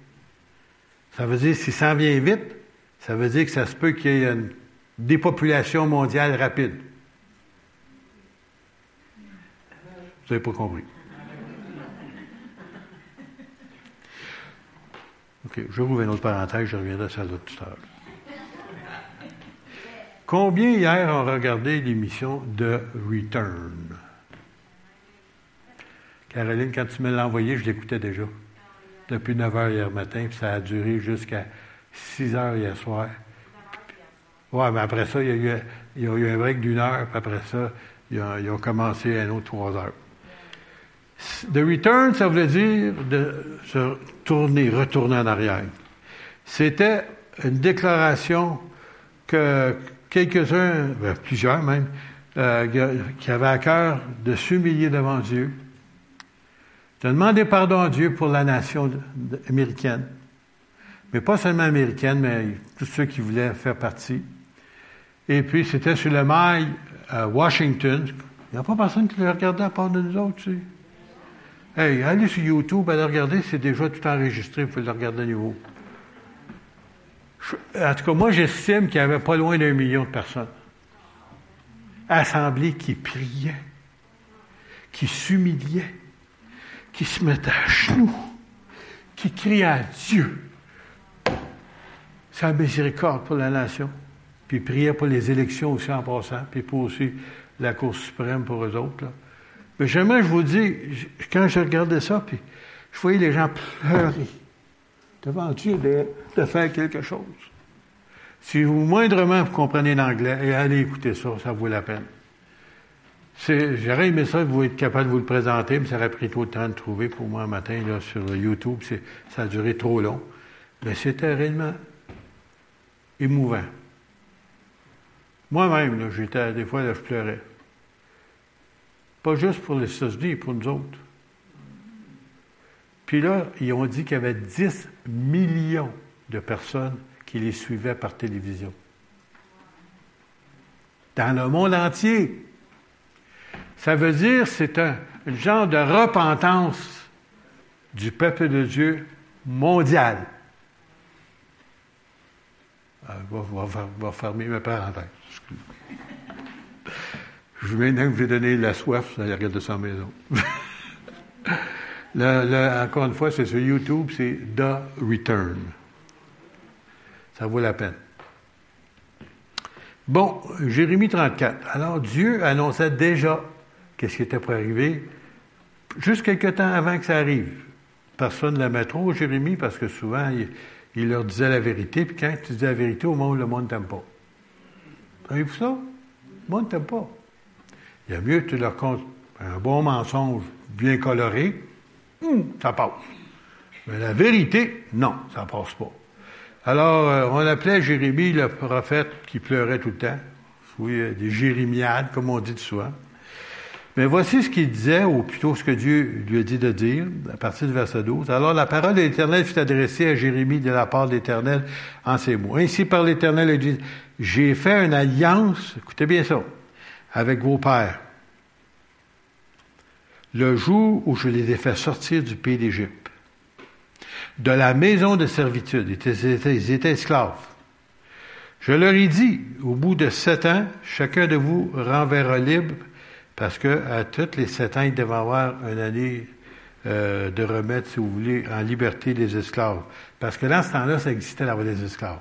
Ça veut dire, si ça vient vite, ça veut dire que ça se peut qu'il y ait une dépopulation mondiale rapide. Vous n'avez pas compris. OK, je rouvre une autre parenthèse, je reviendrai sur ça tout à l'heure. Combien hier ont regardé l'émission de Return? Caroline, quand tu me l'as envoyé, je l'écoutais déjà. Depuis 9 h hier matin, puis ça a duré jusqu'à 6 h hier soir. Oui, mais après ça, il y a eu, un break d'une heure, puis après ça, ils ont, commencé un autre 3 heures. The return, ça voulait dire de se tourner, retourner en arrière. C'était une déclaration que quelques-uns, ben, plusieurs même, euh, qui avaient à cœur de s'humilier devant Dieu, de demander pardon à Dieu pour la nation américaine, mais pas seulement américaines, mais tous ceux qui voulaient faire partie. Et puis, c'était sur le mail à Washington. Il n'y a pas personne qui le regardait à part de nous autres, tu sais. Hey, allez sur YouTube, allez regarder, c'est déjà tout enregistré, vous pouvez le regarder à nouveau. En tout cas, moi, j'estime qu'il y avait pas loin d'un million de personnes. Assemblées qui priaient, qui s'humiliaient, qui se mettaient à genoux, qui criaient à Dieu. Sa miséricorde pour la nation. Puis priaient pour les élections aussi en passant, puis pour aussi la Cour suprême pour eux autres. Mais jamais je vous dis, quand je regardais ça, puis je voyais les gens pleurer devant Dieu de, de faire quelque chose. Si vous moindrement vous comprenez l'anglais, allez écouter ça, ça vaut la peine. J'aurais aimé ça, vous être capable de vous le présenter, mais ça aurait pris trop de temps de trouver pour moi un matin là, sur YouTube. Ça a duré trop long. Mais c'était réellement émouvant. Moi-même, j'étais des fois, là, je pleurais. Pas juste pour les États-Unis, pour nous autres. Puis là, ils ont dit qu'il y avait 10 millions de personnes qui les suivaient par télévision. Dans le monde entier. Ça veut dire c'est un genre de repentance du peuple de Dieu mondial. Je ah, vais, fermer ma parenthèse. Je maintenant que vous donner la soif, ça regarde de sa maison. encore une fois, c'est sur YouTube, c'est The Return. Ça vaut la peine. Bon, Jérémie 34. Alors Dieu annonçait déjà qu'est-ce qui était pour arriver, juste quelques temps avant que ça arrive. Personne ne l'aimait trop, Jérémie, parce que souvent, il, leur disait la vérité, puis quand tu dis la vérité au monde, le monde ne t'aime pas. Avez-vous ça? Le monde ne t'aime pas. Il y a mieux que tu leur comptes un bon mensonge bien coloré, hum, ça passe. Mais la vérité, non, ça ne passe pas. Alors, euh, on appelait Jérémie le prophète qui pleurait tout le temps. Oui, euh, des jérémiades, comme on dit souvent. Mais voici ce qu'il disait, ou plutôt ce que Dieu lui a dit de dire, à partir du verset 12. Alors la parole de l'Éternel fut adressée à Jérémie de la part de l'Éternel en ces mots. Ainsi par l'Éternel, il dit, j'ai fait une alliance, écoutez bien ça, avec vos pères. Le jour où je les ai fait sortir du pays d'Égypte de la maison de servitude. Ils étaient, esclaves. Je leur ai dit, au bout de sept ans, chacun de vous renverra libre, parce que à tous les sept ans, il devait avoir une année euh, de remettre, si vous voulez, en liberté des esclaves. Parce que dans ce temps-là, ça existait d'avoir des esclaves.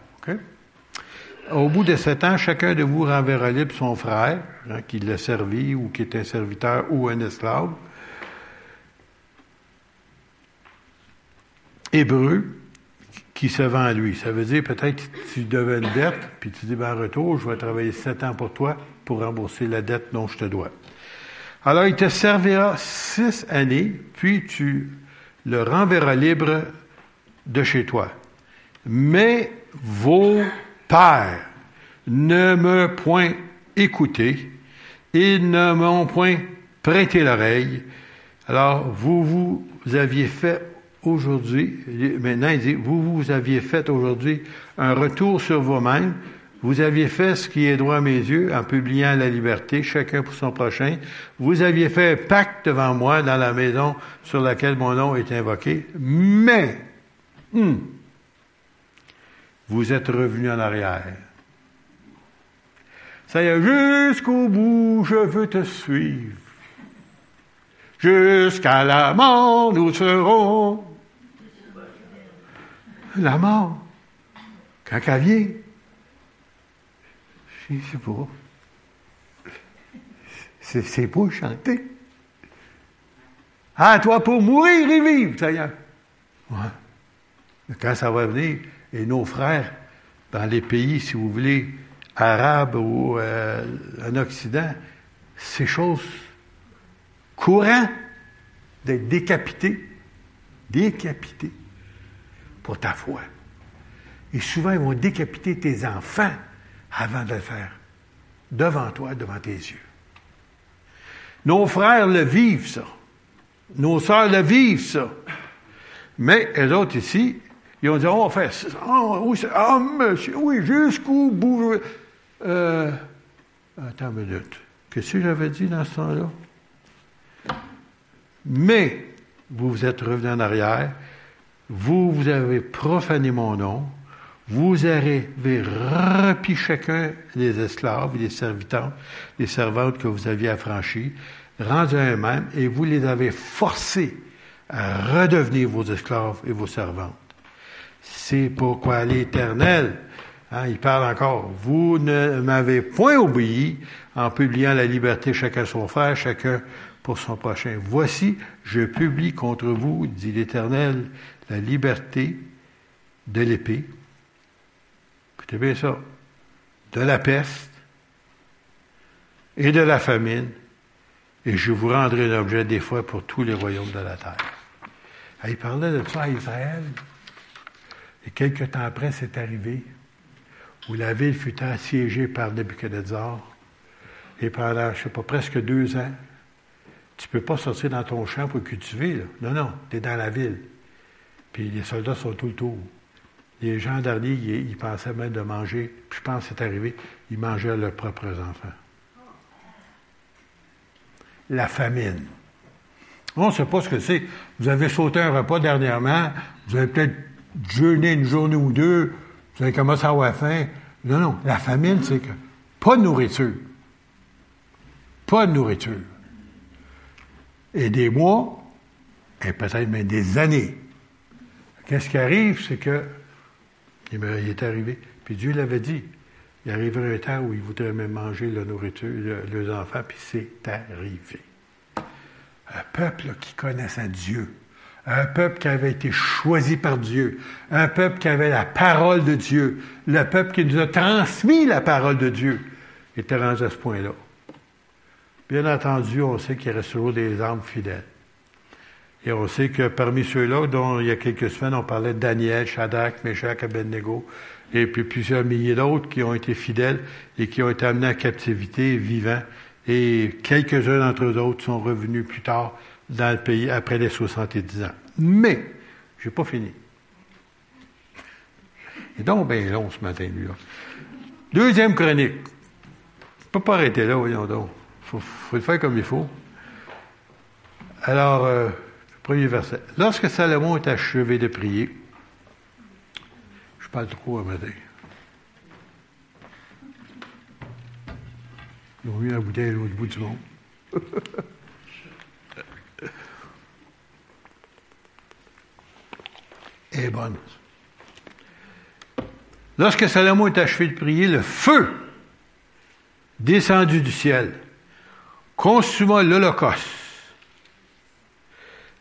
Au bout de sept ans, chacun de vous renverra libre son frère, hein, qui l'a servi ou qui est un serviteur ou un esclave. hébreu qui se vend à lui. Ça veut dire peut-être que tu devais une dette, puis tu dis, ben, en retour, je vais travailler sept ans pour toi pour rembourser la dette dont je te dois. Alors, il te servira six années, puis tu le renverras libre de chez toi. Mais vos pères ne me point écouté, ils ne m'ont point prêté l'oreille. Alors, vous vous aviez fait aujourd'hui, maintenant il dit, vous, vous aviez fait aujourd'hui un retour sur vous-même, vous aviez fait ce qui est droit à mes yeux en publiant la liberté, chacun pour son prochain. Vous aviez fait un pacte devant moi dans la maison sur laquelle mon nom est invoqué. Mais, hmm, vous êtes revenu en arrière. Ça y est, jusqu'au bout, je veux te suivre. Jusqu'à la mort, nous serons la mort, quand elle vient, sais pas. C'est beau chanter. Ah, toi, pour mourir et vivre, est. Ouais. Quand ça va venir, et nos frères, dans les pays, si vous voulez, arabes ou euh, en Occident, ces choses courantes d'être décapités, décapités pour ta foi. Et souvent, ils vont décapiter tes enfants avant de le faire. Devant toi, devant tes yeux. Nos frères le vivent, ça. Nos sœurs le vivent, ça. Mais eux autres ici, Ils ont dit, on va faire ça. Ah, monsieur, oui, jusqu'au bout. Euh, attends une minute. Qu'est-ce que j'avais dit dans ce temps-là? Mais, vous vous êtes revenu en arrière, vous, vous avez profané mon nom, vous avez repris chacun des esclaves des serviteurs, des servantes que vous aviez affranchis, rendus à eux-mêmes, et vous les avez forcés à redevenir vos esclaves et vos servantes. C'est pourquoi l'Éternel, hein, il parle encore, vous ne m'avez point obéi en publiant la liberté chacun son frère, chacun pour son prochain. Voici, je publie contre vous, dit l'Éternel, la liberté de l'épée. Écoutez bien ça. De la peste et de la famine, et je vous rendrai un objet des fois pour tous les royaumes de la terre. Ah, il parlait de ça à Israël. Et quelques temps après, c'est arrivé, où la ville fut assiégée par Nebuchadnezzar. Et pendant, je ne sais pas, presque deux ans, tu ne peux pas sortir dans ton champ pour cultiver. Là. Non, non, tu es dans la ville. Puis les soldats sont tout le tour. Les gens derniers, ils, ils pensaient même de manger. Puis je pense que c'est arrivé, ils mangeaient leurs propres enfants. La famine. On ne sait pas ce que c'est. Vous avez sauté un repas dernièrement, vous avez peut-être jeûné une journée ou deux, vous avez commencé à avoir faim. Non, non, la famine, c'est que pas de nourriture. Pas de nourriture. Et des mois, et peut-être même des années. Qu'est-ce qui arrive, c'est que il, me- est arrivé. Puis Dieu l'avait dit. Il arriverait un temps où il voudrait même manger la nourriture, le- leurs enfants, puis c'est arrivé. Un peuple qui connaissait Dieu. Un peuple qui avait été choisi par Dieu. Un peuple qui avait la parole de Dieu. Le peuple qui nous a transmis la parole de Dieu était rendu à ce point-là. Bien entendu, on sait qu'il reste toujours des âmes fidèles. Et on sait que parmi ceux-là, dont il y a quelques semaines, on parlait de Daniel, Shadrach, Meshach, Abednego, et puis plusieurs milliers d'autres qui ont été fidèles et qui ont été amenés en captivité vivants. Et quelques-uns d'entre eux autres sont revenus plus tard dans le pays après les 70 ans. Mais, j'ai pas fini. Et donc, ben long ce matin, lui, là. Deuxième chronique. Je peux pas arrêter là, voyons donc. Faut, faut le faire comme il faut. Alors, euh, premier verset. Lorsque Salomon est achevé de prier, je parle trop un matin. Ils ont mis la bouteille à l'autre bout du monde. Est bonne. Lorsque Salomon est achevé de prier, le feu descendu du ciel consuma l'holocauste,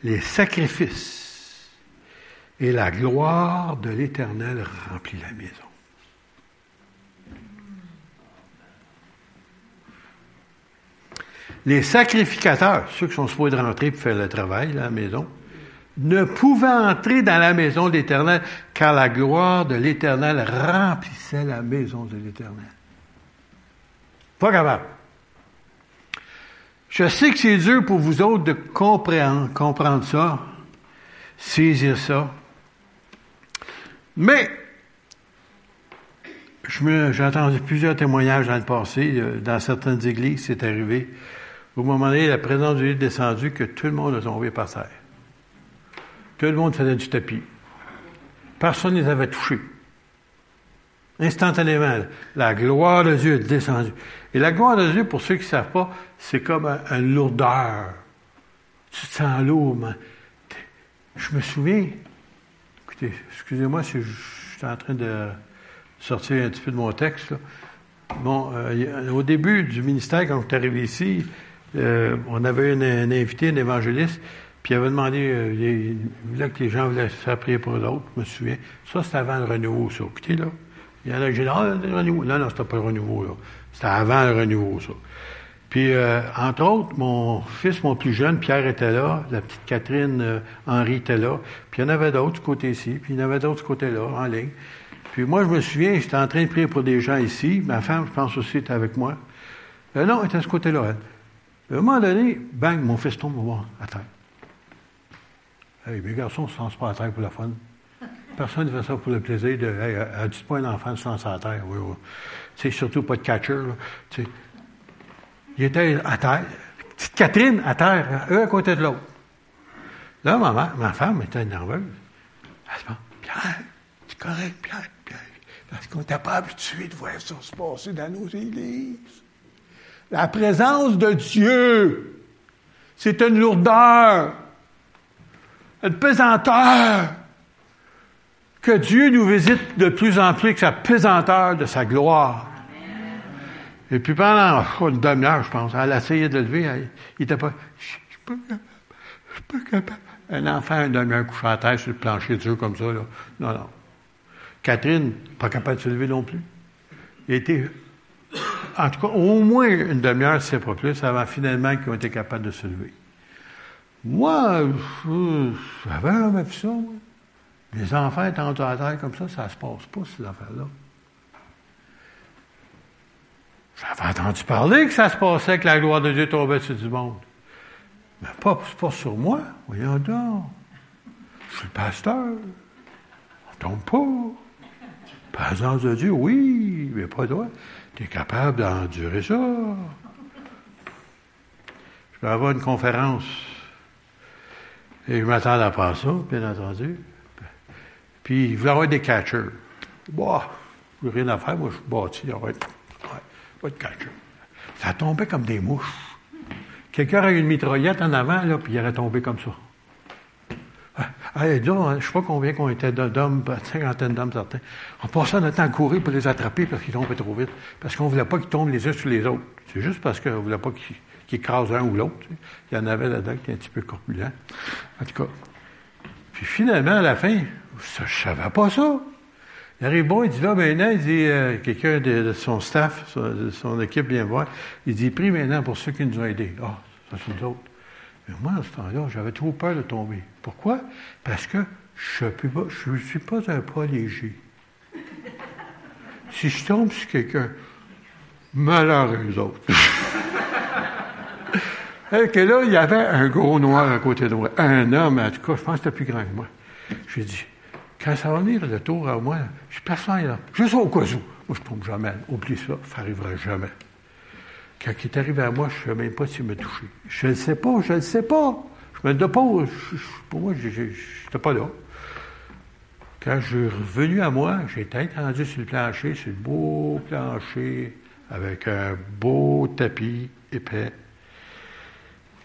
les sacrifices, et la gloire de l'Éternel remplit la maison. Les sacrificateurs, ceux qui sont supposés rentrer pour faire le travail, à la maison, ne pouvaient entrer dans la maison de l'Éternel, car la gloire de l'Éternel remplissait la maison de l'Éternel. Pas capable. Je sais que c'est dur pour vous autres de comprendre, comprendre ça, saisir ça. Mais, j'ai entendu plusieurs témoignages dans le passé, euh, dans certaines églises, c'est arrivé. Au moment donné, la présence de Dieu est descendue, que tout le monde a tombé par terre. Tout le monde faisait du tapis. Personne ne les avait touchés. Instantanément, la gloire de Dieu est descendue. Et la gloire de Dieu, pour ceux qui ne savent pas, c'est comme un- une lourdeur. Tu te sens lourd, mais je me souviens, écoutez, excusez-moi si je je suis en train de sortir un petit peu de mon texte. Bon, euh, au début du ministère, quand on est arrivé ici, euh, on avait un, un invité, un évangéliste, puis il avait demandé, euh, il, voulait que les gens voulaient faire prier pour l'autre, je me souviens. Ça, c'était avant le renouveau, ça. Écoutez, là. Il y en a qui disaient, ah, le renouveau. Non, non, c'était pas le renouveau, là. C'était avant le renouveau, ça. Puis, euh, entre autres, mon fils, mon plus jeune, Pierre était là, la petite Catherine, euh, Henri était là, puis il y en avait d'autres du côté ici, puis il y en avait d'autres du côté là, en ligne. Puis moi, je me souviens, j'étais en train de prier pour des gens ici, ma femme, je pense aussi, était avec moi. Euh, non, elle était de ce côté-là, elle. À un moment donné, bang, mon fils tombe à terre. Hey, mes garçons ne se lancent pas à terre pour la fun. Personne ne fait ça pour le plaisir de. Hey, as-tu pas un enfant lance à terre? Oui, oui. Tu sais, surtout pas de catcher, là. Il était à terre. Petite Catherine à terre, eux à côté de l'autre. Là, ma, ma femme était nerveuse. Elle se dit, Pierre, correct, Pierre, Pierre. Parce qu'on n'était pas habitué de voir ça se passer dans nos églises. La présence de Dieu, c'est une lourdeur, une pesanteur. Que Dieu nous visite de plus en plus avec sa pesanteur de sa gloire. Et puis pendant une demi-heure, je pense, elle a essayé de le lever, il n'était pas, je suis pas capable, je suis pas capable. Un enfant, un demi-heure couché à terre sur le plancher Dieu comme ça, là. Non, non. Catherine, pas capable de se lever non plus. Il était, en tout cas, au moins une demi-heure, c'est pas plus, avant finalement qu'ils ont été capables de se lever. Moi, j'avais jamais vu ça, moi. Les enfants étant à terre comme ça, ça se passe pas, ces affaires-là. J'avais entendu parler que ça se passait, que la gloire de Dieu tombait sur du monde. Mais pas, pas sur moi. Voyons donc. Je suis le pasteur. On tombe pas. Présence de Dieu, oui, mais pas toi. Tu es capable d'endurer ça. Je vais avoir une conférence. Et je m'attends à pas ça, bien entendu. Puis, il voulait avoir des catchers. Bah, je rien à faire, moi, je suis bâti. Ouais, ouais, pas de catcher. Ça tombait comme des mouches. Quelqu'un aurait une mitraillette en avant, là, puis il aurait tombé comme ça. Ah, là, je ne sais pas combien qu'on était d'hommes, cinquantaine d'hommes certains. On passait notre temps à courir pour les attraper parce qu'ils tombaient trop vite. Parce qu'on ne voulait pas qu'ils tombent les uns sur les autres. C'est juste parce qu'on ne voulait pas qu'ils écrasent un ou l'autre. Il y en avait là-dedans qui étaient un petit peu corpulents. En tout cas. Puis finalement, à la fin, je ne savais pas ça. Il arrive bon, il dit là, maintenant, il dit, euh, quelqu'un de, son staff, de son équipe vient voir, il dit, prie maintenant pour ceux qui nous ont aidés. Ah, ça c'est nous autres. Mais moi, à ce temps-là, j'avais trop peur de tomber. Pourquoi? Parce que je ne suis pas un poids léger. Si je tombe sur quelqu'un, malheur aux autres. Et que là, il y avait un gros noir à côté de moi. Un homme, en tout cas, je pense que c'était plus grand que moi. J'ai dit, quand ça va venir le tour à moi, je suis personne là. Juste au cas où. Moi, je tombe jamais. Oublie ça, ça n'arrivera jamais. Quand il est arrivé à moi, je ne sais même pas s'il m'a touché. Je ne sais pas, je ne sais pas. Je me dépose. Pour moi, je n'étais pas là. Quand je suis revenu à moi, j'étais entendu sur le plancher, sur le beau plancher, avec un beau tapis épais.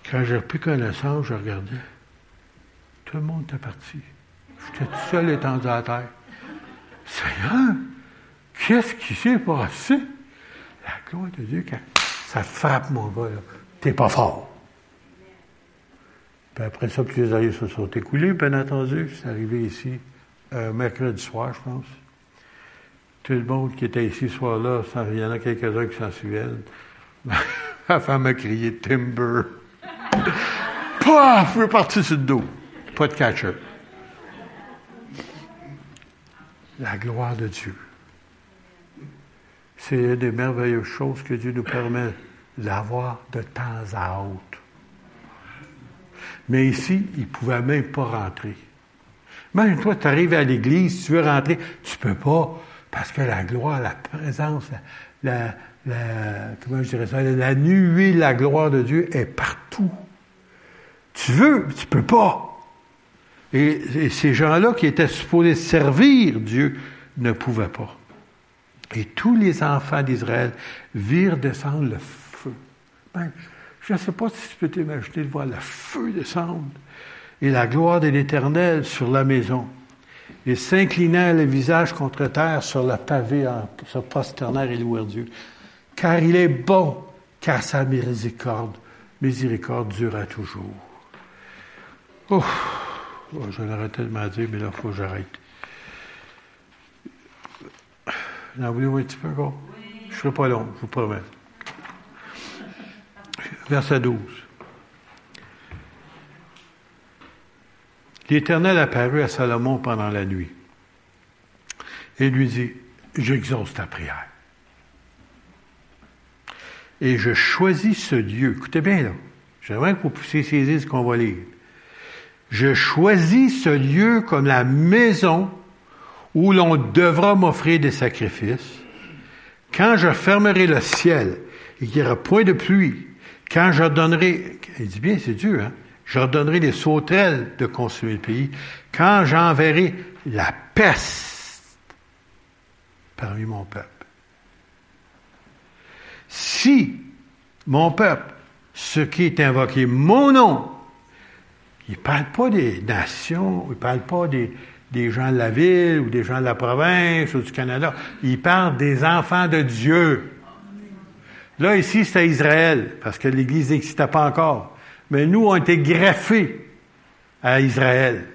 Quand j'ai repris connaissance, je regardais. Tout le monde était parti. J'étais tout seul étendu à terre. Seigneur, qu'est-ce qui s'est passé? La gloire de Dieu, ça frappe mon gars, t'es pas fort. Puis après ça, plusieurs années se sont écoulés, bien entendu. C'est arrivé ici, un mercredi soir, je pense. Tout le monde qui était ici ce soir-là, il y en a quelques-uns qui s'en souviennent. La femme a crié Timber. Paf! Je suis parti sur le dos. Pas de catcher. La gloire de Dieu. C'est une des merveilleuses choses que Dieu nous permet d'avoir de temps à autre. Mais ici, il ne pouvait même pas rentrer. Même toi, tu arrives à l'église, tu veux rentrer, tu ne peux pas, parce que la gloire, la présence, la, comment je ça, la nuée, la gloire de Dieu est partout. Tu veux, tu ne peux pas. Et, ces gens-là qui étaient supposés servir Dieu ne pouvaient pas. Et tous les enfants d'Israël virent descendre le feu. Ben, je ne sais pas si tu peux t'imaginer de voir le feu descendre et la gloire de l'Éternel sur la maison. Et s'inclinant le visage contre terre sur le pavé, en se prosterner et louer Dieu. Car il est bon, car sa miséricorde, miséricorde durera toujours. Oh. Je l'aurais tellement dit, mais là, il faut que j'arrête. En voulez-vous un petit peu encore? Je ne serai pas long, je vous promets. Verset 12. L'Éternel apparut à Salomon pendant la nuit et lui dit, j'exauce ta prière. Et je choisis ce Dieu. Écoutez bien là. J'aimerais que vous puissiez saisir ce qu'on va lire. Je choisis ce lieu comme la maison où l'on devra m'offrir des sacrifices, quand je fermerai le ciel et qu'il n'y aura point de pluie, quand j'ordonnerai, il dit bien, c'est Dieu, hein, j'ordonnerai les sauterelles de consumer le pays, quand j'enverrai la peste parmi mon peuple. Si mon peuple, ce qui est invoqué mon nom, il ne parle pas des nations, il ne parle pas des, des gens de la ville ou des gens de la province ou du Canada. Il parle des enfants de Dieu. Là, ici, c'est Israël, parce que l'Église n'existait pas encore. Mais nous, on été greffés à Israël.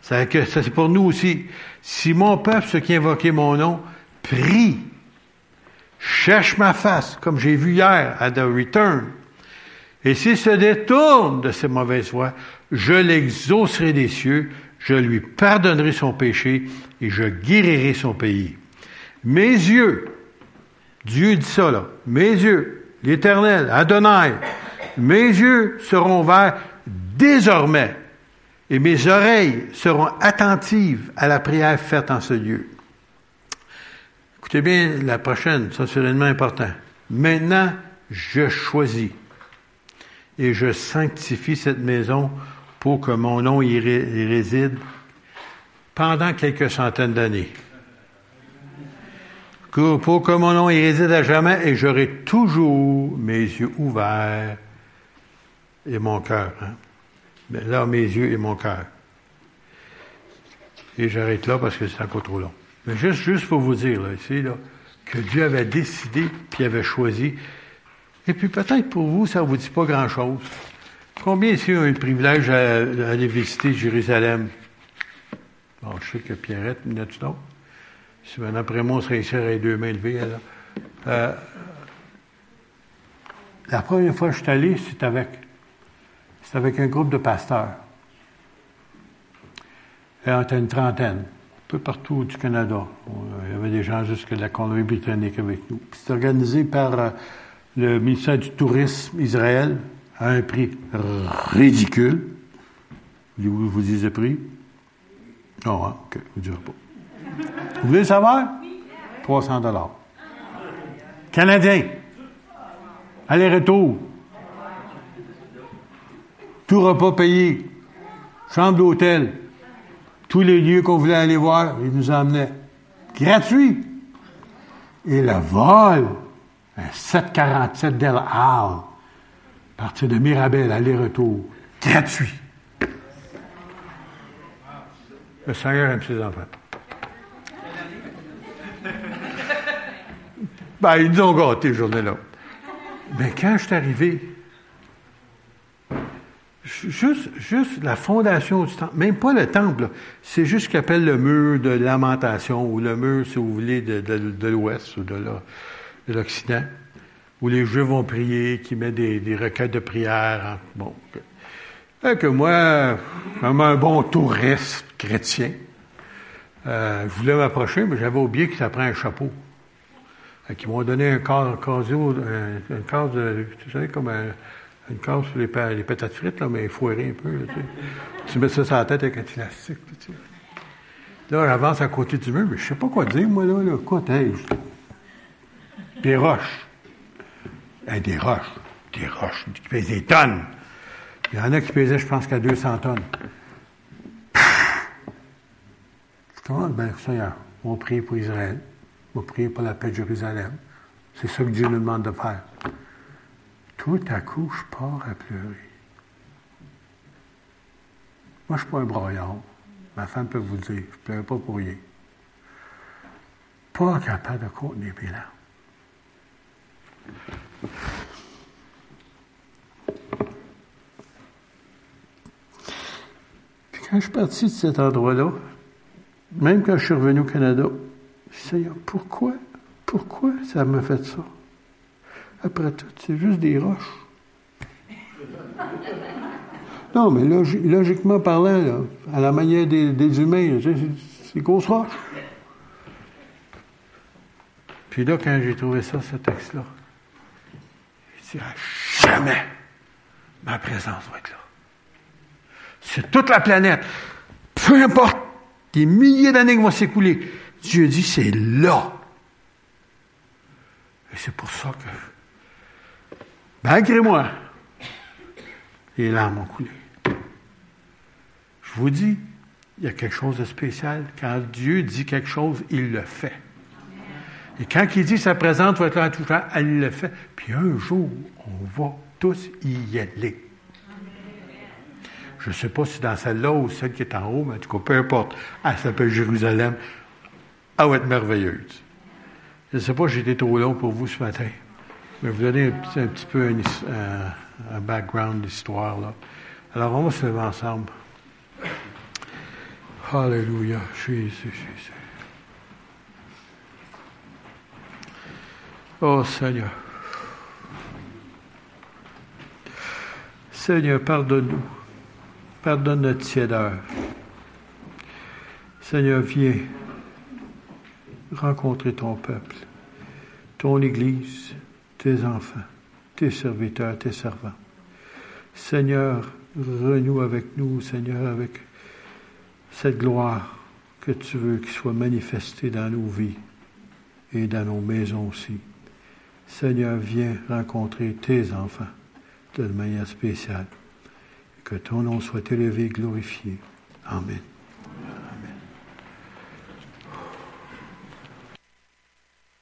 C'est c'est pour nous aussi. Si mon peuple, ce qui invoquait mon nom, prie, cherche ma face, comme j'ai vu hier à The Return, et s'il se détourne de ses mauvaises voies, je l'exaucerai des cieux, je lui pardonnerai son péché et je guérirai son pays. Mes yeux, Dieu dit ça là, mes yeux, l'Éternel, Adonai, mes yeux seront verts désormais et mes oreilles seront attentives à la prière faite en ce lieu. Écoutez bien la prochaine, ça c'est vraiment important. Maintenant, je choisis et je sanctifie cette maison pour que mon nom y, réside pendant quelques centaines d'années. Pour que mon nom y réside à jamais et j'aurai toujours mes yeux ouverts et mon cœur. Hein? Là, mes yeux et mon cœur. Et j'arrête là parce que c'est encore trop long. Mais juste, juste pour vous dire, ici, là, que Dieu avait décidé, puis avait choisi. Et puis peut-être pour vous, ça ne vous dit pas grand-chose. Combien ici ont eu le privilège d'aller visiter Jérusalem? Bon, je sais que Pierrette, il y en a-tu d'autres? Si ben, après moi, on serait ici avec deux mains levées, alors. Euh, la première fois que je suis allé, c'est avec, c'est avec un groupe de pasteurs. Et on était une trentaine, un peu partout du Canada. Il y avait des gens jusque de la Colombie-Britannique avec nous. C'est organisé par euh, le ministère du Tourisme Israël, à un prix ridicule. Vous, vous disiez prix? Non, hein? OK, vous ne pas. Vous voulez savoir? 300 dollars. Canadien. Aller-retour. Tout repas payé. Chambre d'hôtel. Tous les lieux qu'on voulait aller voir, ils nous emmenaient. Gratuit. Et le vol, un 747 Del Al, partir de Mirabel, aller-retour, gratuit. Le Seigneur aime ses enfants. Ben, ils nous ont gâtés, journée-là. Mais quand je suis arrivé, juste, juste la fondation du temple, même pas le temple, c'est juste ce qu'on appelle le mur de lamentation, ou le mur, si vous voulez, de, de l'Ouest ou de l'Occident où les Juifs vont prier, qui met des, requêtes de prière. Bon. Fait que moi, comme un bon touriste chrétien, euh, je voulais m'approcher, mais j'avais oublié que ça un chapeau. Fait qu'ils m'ont donné un corps, un, un corps de, tu sais, comme un, une case sur les, les patates frites, là, mais foiré un peu. tu, sais. tu mets ça sur la tête avec un élastique. Tu sais. Là, j'avance à côté du mur, mais je sais pas quoi dire, moi, là. là. Quoi, Des roches des roches, des roches qui pèsent des tonnes. Il y en a qui pesaient, je pense, qu'à 200 tonnes. Comment? Ben, Seigneur, on prie pour Israël. On prie pour la paix de Jérusalem. C'est ça que Dieu nous demande de faire. Tout à coup, je pars à pleurer. Moi, je ne suis pas un broyard. Ma femme peut vous le dire. Je ne pleure pas pour rien. Pas capable de contenir mes larmes. Puis quand je suis parti de cet endroit-là, même quand je suis revenu au Canada, je me pourquoi, pourquoi ça m'a fait ça? Après tout, c'est juste des roches. Non, mais logiquement parlant, à la manière des, humains, c'est grosses roches. Puis là, quand j'ai trouvé ça, ce texte-là, jamais ma présence va être là. Sur toute la planète, peu importe, des milliers d'années qui vont s'écouler, Dieu dit, c'est là. Et c'est pour ça que, malgré moi, les larmes ont coulé. Je vous dis, il y a quelque chose de spécial. Quand Dieu dit quelque chose, il le fait. Et quand il dit sa présence va être là tout temps, il le fait. Puis un jour, on va tous y aller. Je ne sais pas si dans celle-là ou celle qui est en haut, mais en tout cas, peu importe. Elle s'appelle Jérusalem. Elle va être merveilleuse. Je ne sais pas j'ai été trop long pour vous ce matin. Mais vous donner un petit, peu un, un background d'histoire. Alors, on va se lever ensemble. Alléluia. Jésus, Jésus. Oh Seigneur. Seigneur, pardonne-nous. Pardonne notre tiédeur. Seigneur, viens rencontrer ton peuple, ton Église, tes enfants, tes serviteurs, tes servants. Seigneur, renoue avec nous, Seigneur, avec cette gloire que tu veux qu'il soit manifestée dans nos vies et dans nos maisons aussi. Seigneur, viens rencontrer tes enfants de manière spéciale. Que ton nom soit élevé et glorifié. Amen.